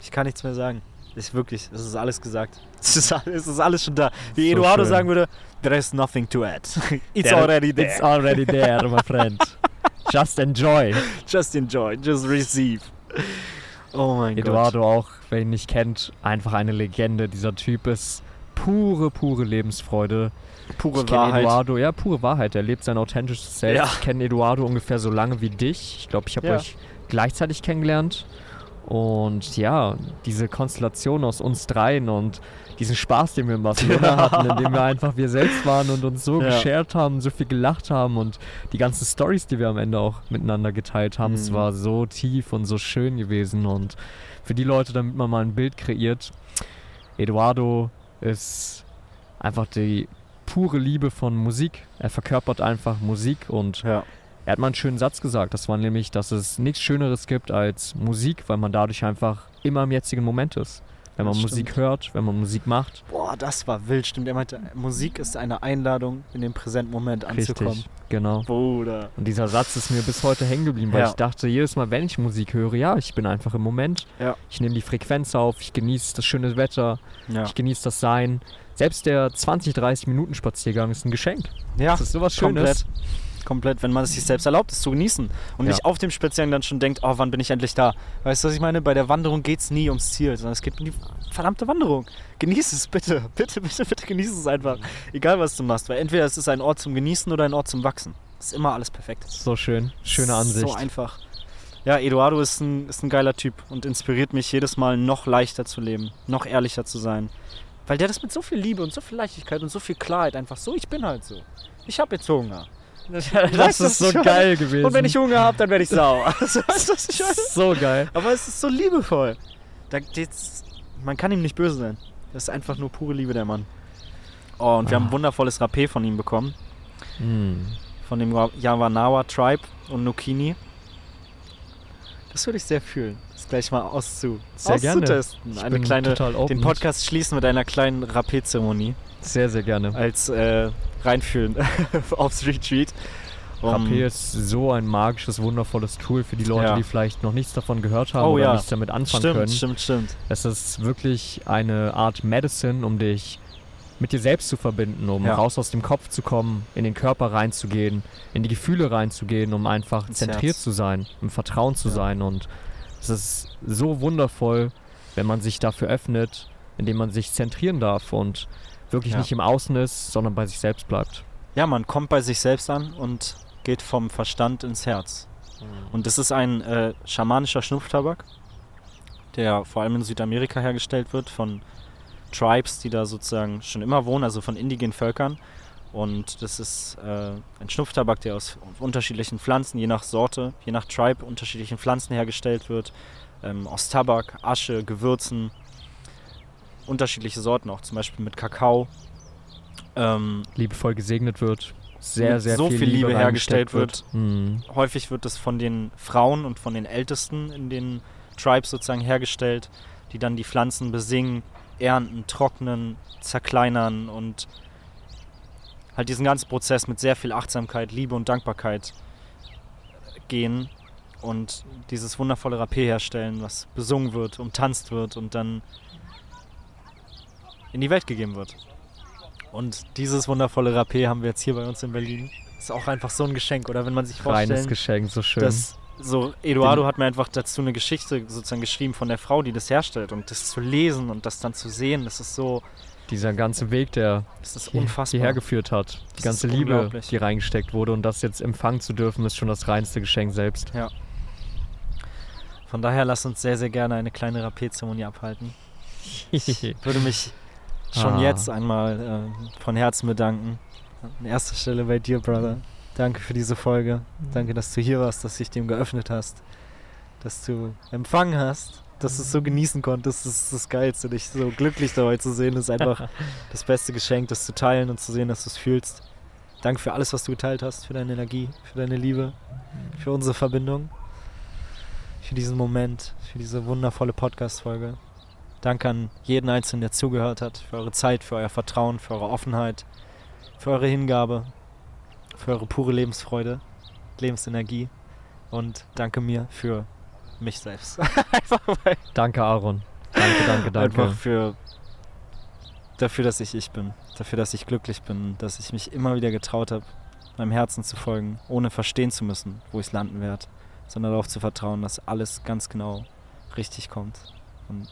ich kann nichts mehr sagen. Ich wirklich, es ist alles gesagt. Es ist alles, es ist alles schon da. Wie So Eduardo schön. sagen würde, there is nothing to add. It's There- already there. It's already there, my friend. Just enjoy. just enjoy, just receive. Oh mein Eduardo auch, wer ihn nicht kennt, einfach eine Legende. Dieser Typ ist pure, pure Lebensfreude. Pure ich Wahrheit. Eduardo, ja, pure Wahrheit. Er lebt sein authentisches Selbst. Ja. Ich kenne Eduardo ungefähr so lange wie dich. Ich glaube, ich habe Ja. euch gleichzeitig kennengelernt. Und ja, diese Konstellation aus uns dreien und diesen Spaß, den wir in Barcelona hatten, indem wir einfach wir selbst waren und uns so Ja. geshared haben, so viel gelacht haben und die ganzen Stories, die wir am Ende auch miteinander geteilt haben, es Mhm. war so tief und so schön gewesen. Und für die Leute, damit man mal ein Bild kreiert, Eduardo ist einfach die pure Liebe von Musik. Er verkörpert einfach Musik und Ja. er hat mal einen schönen Satz gesagt. Das war nämlich, dass es nichts Schöneres gibt als Musik, weil man dadurch einfach immer im jetzigen Moment ist. Wenn man Das Musik stimmt. hört, wenn man Musik macht. Boah, das war wild, stimmt. Er meinte, Musik ist eine Einladung, in den präsenten Moment anzukommen. Richtig, genau. Bruder. Und dieser Satz ist mir bis heute hängen geblieben, weil Ja. ich dachte, jedes Mal, wenn ich Musik höre, ja, ich bin einfach im Moment. Ja. Ich nehme die Frequenz auf, ich genieße das schöne Wetter, Ja. ich genieße das Sein. Selbst der 20, 30 Minuten Spaziergang ist ein Geschenk. ja. Das ist sowas komplett. Schönes. Komplett, wenn man es sich selbst erlaubt, es zu genießen. Und Ja. nicht auf dem Spaziergang dann schon denkt, oh, wann bin ich endlich da? Weißt du, was ich meine? Bei der Wanderung geht es nie ums Ziel, sondern es geht um die verdammte Wanderung. Genieß es bitte. Bitte, bitte, bitte genieß es einfach. Egal, was du machst. Weil entweder es ist ein Ort zum Genießen oder ein Ort zum Wachsen. Ist immer alles perfekt. So schön. Schöne Ansicht. So einfach. Ja, Eduardo ist ein, ist ein geiler Typ und inspiriert mich jedes Mal noch leichter zu leben, noch ehrlicher zu sein. Weil der das mit so viel Liebe und so viel Leichtigkeit und so viel Klarheit einfach so, ich bin halt so. Ich habe jetzt Hunger. das du, ist so ich geil gewesen. Und wenn ich Hunger habe, dann werde ich sauer. Also, ich meine? so geil. Aber es ist so liebevoll. Da, das, man kann ihm nicht böse sein. Das ist einfach nur pure Liebe, der Mann. Oh, und wir haben Ah. ein wundervolles Rapé von ihm bekommen. Mm. Von dem Yawanawa Tribe und Nukini. Das würde ich sehr fühlen, gleich mal auszu Sehr gerne. auszutesten. Ich Eine kleine, den Podcast schließen mit einer kleinen Rapé-Zeremonie Sehr, sehr gerne. als äh, reinfühlen aufs Retreat. Um, Rapé ist so ein magisches, wundervolles Tool für die Leute, Ja. die vielleicht noch nichts davon gehört haben Oh oder ja. nichts damit anfangen stimmt, können. stimmt, stimmt. Es ist wirklich eine Art Medicine, um dich mit dir selbst zu verbinden, um Ja. raus aus dem Kopf zu kommen, in den Körper reinzugehen, in die Gefühle reinzugehen, um einfach zentriert zu sein, im Vertrauen zu sein. Und es ist so wundervoll, wenn man sich dafür öffnet, indem man sich zentrieren darf und wirklich Ja. nicht im Außen ist, sondern bei sich selbst bleibt. Ja, man kommt bei sich selbst an und geht vom Verstand ins Herz. Und das ist ein äh, schamanischer Schnupftabak, der vor allem in Südamerika hergestellt wird von Tribes, die da sozusagen schon immer wohnen, also von indigenen Völkern. Und das ist äh, ein Schnupftabak, der aus unterschiedlichen Pflanzen, je nach Sorte, je nach Tribe, unterschiedlichen Pflanzen hergestellt wird. Ähm, aus Tabak, Asche, Gewürzen, unterschiedliche Sorten auch, zum Beispiel mit Kakao. Ähm, Liebevoll gesegnet wird, sehr, sehr so viel, viel Liebe reingesteckt hergestellt wird. Mhm. häufig wird es von den Frauen und von den Ältesten in den Tribes sozusagen hergestellt, die dann die Pflanzen besingen, ernten, trocknen, zerkleinern und halt diesen ganzen Prozess mit sehr viel Achtsamkeit, Liebe und Dankbarkeit gehen und dieses wundervolle Rapé herstellen, was besungen wird, umtanzt wird und dann in die Welt gegeben wird. Und dieses wundervolle Rapé haben wir jetzt hier bei uns in Berlin. Ist auch einfach so ein Geschenk, oder wenn man sich Reines vorstellt, Geschenk, so schön. dass so Eduardo hat mir einfach dazu eine Geschichte sozusagen geschrieben von der Frau, die das herstellt und das zu lesen und das dann zu sehen, das ist so dieser ganze Weg, der hierher geführt hat. Die Das ganze Liebe, die reingesteckt wurde und das jetzt empfangen zu dürfen, ist schon das reinste Geschenk selbst. Von daher lass uns sehr, sehr gerne eine kleine Rapé-Zeremonie abhalten. Würde mich schon Ah. jetzt einmal äh, von Herzen bedanken. An erster Stelle bei dir, Brother. Danke für diese Folge. Danke, dass du hier warst, dass du dich dem geöffnet hast. Dass du empfangen hast. Dass du es so genießen konntest. Das ist das Geilste. Dich so glücklich dabei zu sehen, ist einfach das beste Geschenk, das zu teilen und zu sehen, dass du es fühlst. Danke für alles, was du geteilt hast, für deine Energie, für deine Liebe, für unsere Verbindung, für diesen Moment, für diese wundervolle Podcast-Folge. Danke an jeden Einzelnen, der zugehört hat, für eure Zeit, für euer Vertrauen, für eure Offenheit, für eure Hingabe, für eure pure Lebensfreude, Lebensenergie und danke mir für mich selbst. Einfach weil Danke, Aaron. Danke, danke, danke. Einfach für dafür, dass ich ich bin, dafür, dass ich glücklich bin, dass ich mich immer wieder getraut habe, meinem Herzen zu folgen, ohne verstehen zu müssen, wo ich landen werde, sondern darauf zu vertrauen, dass alles ganz genau richtig kommt. Und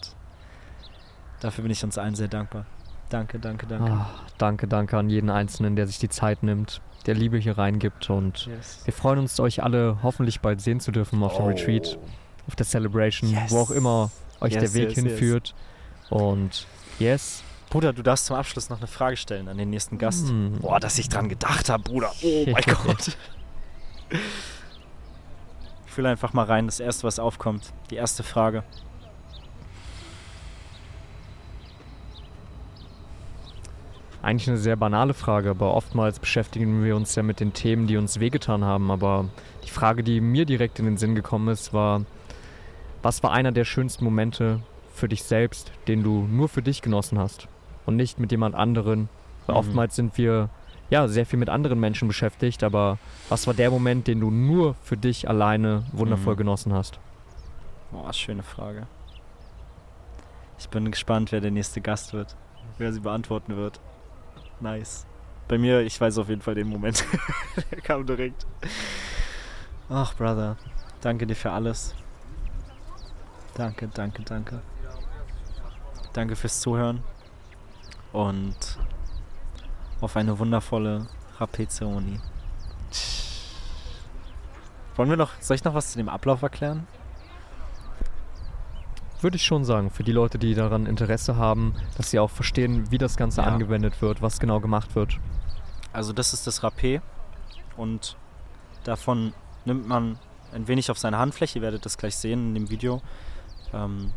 dafür bin ich uns allen sehr dankbar. Danke, danke, danke. Ah, danke, danke an jeden Einzelnen, der sich die Zeit nimmt, der Liebe hier reingibt und Yes. wir freuen uns, euch alle hoffentlich bald sehen zu dürfen auf dem Retreat, auf der Celebration, Yes. wo auch immer euch der Yes, Weg yes, hinführt. Und yes. Bruder, du darfst zum Abschluss noch eine Frage stellen an den nächsten Gast. Hm. Boah, dass ich dran gedacht habe, Bruder. Oh mein Gott. Ich fühle einfach mal rein, das erste, was aufkommt. Die erste Frage. Eigentlich eine sehr banale Frage, aber oftmals beschäftigen wir uns ja mit den Themen, die uns wehgetan haben. Aber die Frage, die mir direkt in den Sinn gekommen ist, war, was war einer der schönsten Momente für dich selbst, den du nur für dich genossen hast und nicht mit jemand anderen? Weil Mhm. oftmals sind wir ja sehr viel mit anderen Menschen beschäftigt, aber was war der Moment, den du nur für dich alleine wundervoll Mhm. genossen hast? Boah, schöne Frage. Ich bin gespannt, wer der nächste Gast wird. Wer sie beantworten wird. Nice. Bei mir, ich weiß auf jeden Fall den Moment. der kam direkt. Ach, Brother. Danke dir für alles. Danke, danke, danke. Danke fürs Zuhören. Und auf eine wundervolle Rapé-Zeremonie. Wollen wir noch, soll ich noch was zu dem Ablauf erklären? Würde ich schon sagen, für die Leute, die daran Interesse haben, dass sie auch verstehen, wie das Ganze Ja. angewendet wird, was genau gemacht wird. Also das ist das Rapé und davon nimmt man ein wenig auf seine Handfläche, ihr werdet das gleich sehen in dem Video. Ähm,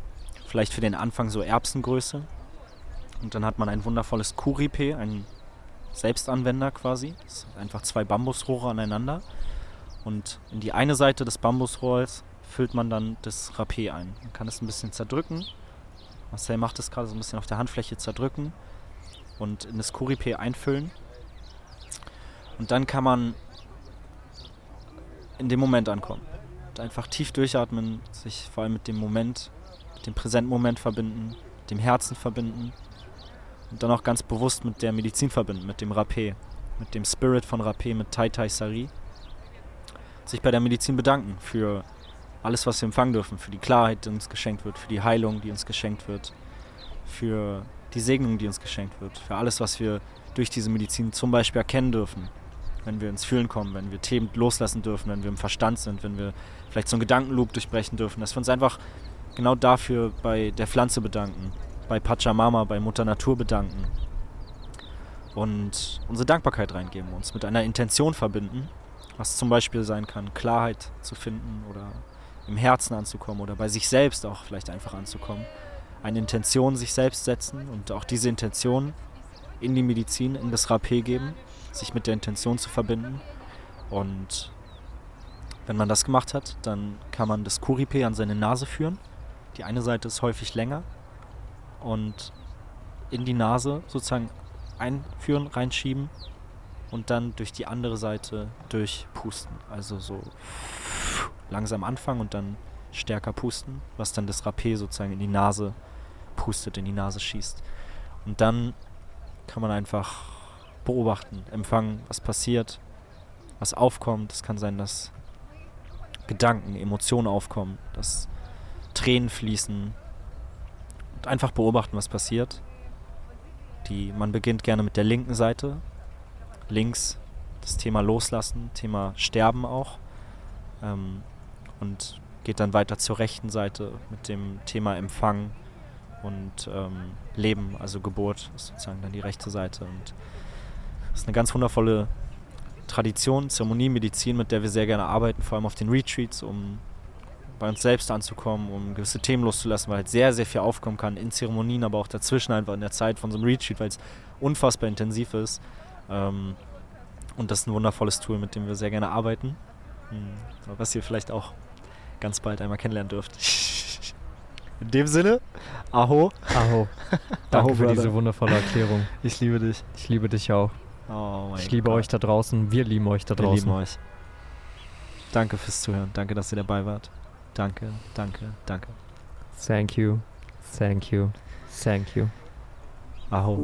vielleicht für den Anfang so Erbsengröße. Und dann hat man ein wundervolles Kuripé, ein Selbstanwender quasi. Das sind einfach zwei Bambusrohre aneinander. Und in die eine Seite des Bambusrohrs füllt man dann das Rapé ein. Man kann es ein bisschen zerdrücken. Marcel macht es gerade so ein bisschen auf der Handfläche zerdrücken und in das Kuripé einfüllen. Und dann kann man in dem Moment ankommen. Einfach tief durchatmen, sich vor allem mit dem Moment, mit dem präsenten Moment verbinden, mit dem Herzen verbinden und dann auch ganz bewusst mit der Medizin verbinden, mit dem Rapé, mit dem Spirit von Rapé, mit Tai Tai Sari. Sich bei der Medizin bedanken für alles, was wir empfangen dürfen, für die Klarheit, die uns geschenkt wird, für die Heilung, die uns geschenkt wird, für die Segnung, die uns geschenkt wird, für alles, was wir durch diese Medizin zum Beispiel erkennen dürfen, wenn wir ins Fühlen kommen, wenn wir Themen loslassen dürfen, wenn wir im Verstand sind, wenn wir vielleicht so einen Gedankenloop durchbrechen dürfen, dass wir uns einfach genau dafür bei der Pflanze bedanken, bei Pachamama, bei Mutter Natur bedanken und unsere Dankbarkeit reingeben, uns mit einer Intention verbinden, was zum Beispiel sein kann, Klarheit zu finden oder im Herzen anzukommen oder bei sich selbst auch vielleicht einfach anzukommen. Eine Intention sich selbst setzen und auch diese Intention in die Medizin, in das Rapé geben, sich mit der Intention zu verbinden. Und wenn man das gemacht hat, dann kann man das Kuripé an seine Nase führen. Die eine Seite ist häufig länger und in die Nase sozusagen einführen, reinschieben und dann durch die andere Seite durchpusten. Also so langsam anfangen und dann stärker pusten, was dann das Rapé sozusagen in die Nase pustet, in die Nase schießt. Und dann kann man einfach beobachten, empfangen, was passiert, was aufkommt. Es kann sein, dass Gedanken, Emotionen aufkommen, dass Tränen fließen und einfach beobachten, was passiert. Die, man beginnt gerne mit der linken Seite. Links das Thema Loslassen, Thema Sterben auch. Ähm, und geht dann weiter zur rechten Seite mit dem Thema Empfang und ähm, Leben, also Geburt ist sozusagen dann die rechte Seite. Und das ist eine ganz wundervolle Tradition, Zeremoniemedizin, mit der wir sehr gerne arbeiten, vor allem auf den Retreats, um bei uns selbst anzukommen, um gewisse Themen loszulassen, weil halt sehr, sehr viel aufkommen kann in Zeremonien, aber auch dazwischen einfach in der Zeit von so einem Retreat, weil es unfassbar intensiv ist. Ähm, und das ist ein wundervolles Tool, mit dem wir sehr gerne arbeiten. Hm, was ihr vielleicht auch ganz bald einmal kennenlernen dürft. In dem Sinne, Aho. Aho. Danke Aho, für Brother. diese wundervolle Erklärung. Ich liebe dich. Ich liebe dich auch. Oh Ich liebe Gott. euch da draußen. Wir lieben euch da Wir lieben draußen. euch. Danke fürs Zuhören. Danke, dass ihr dabei wart. Danke, danke, danke. Thank you. Thank you. Thank you. Aho.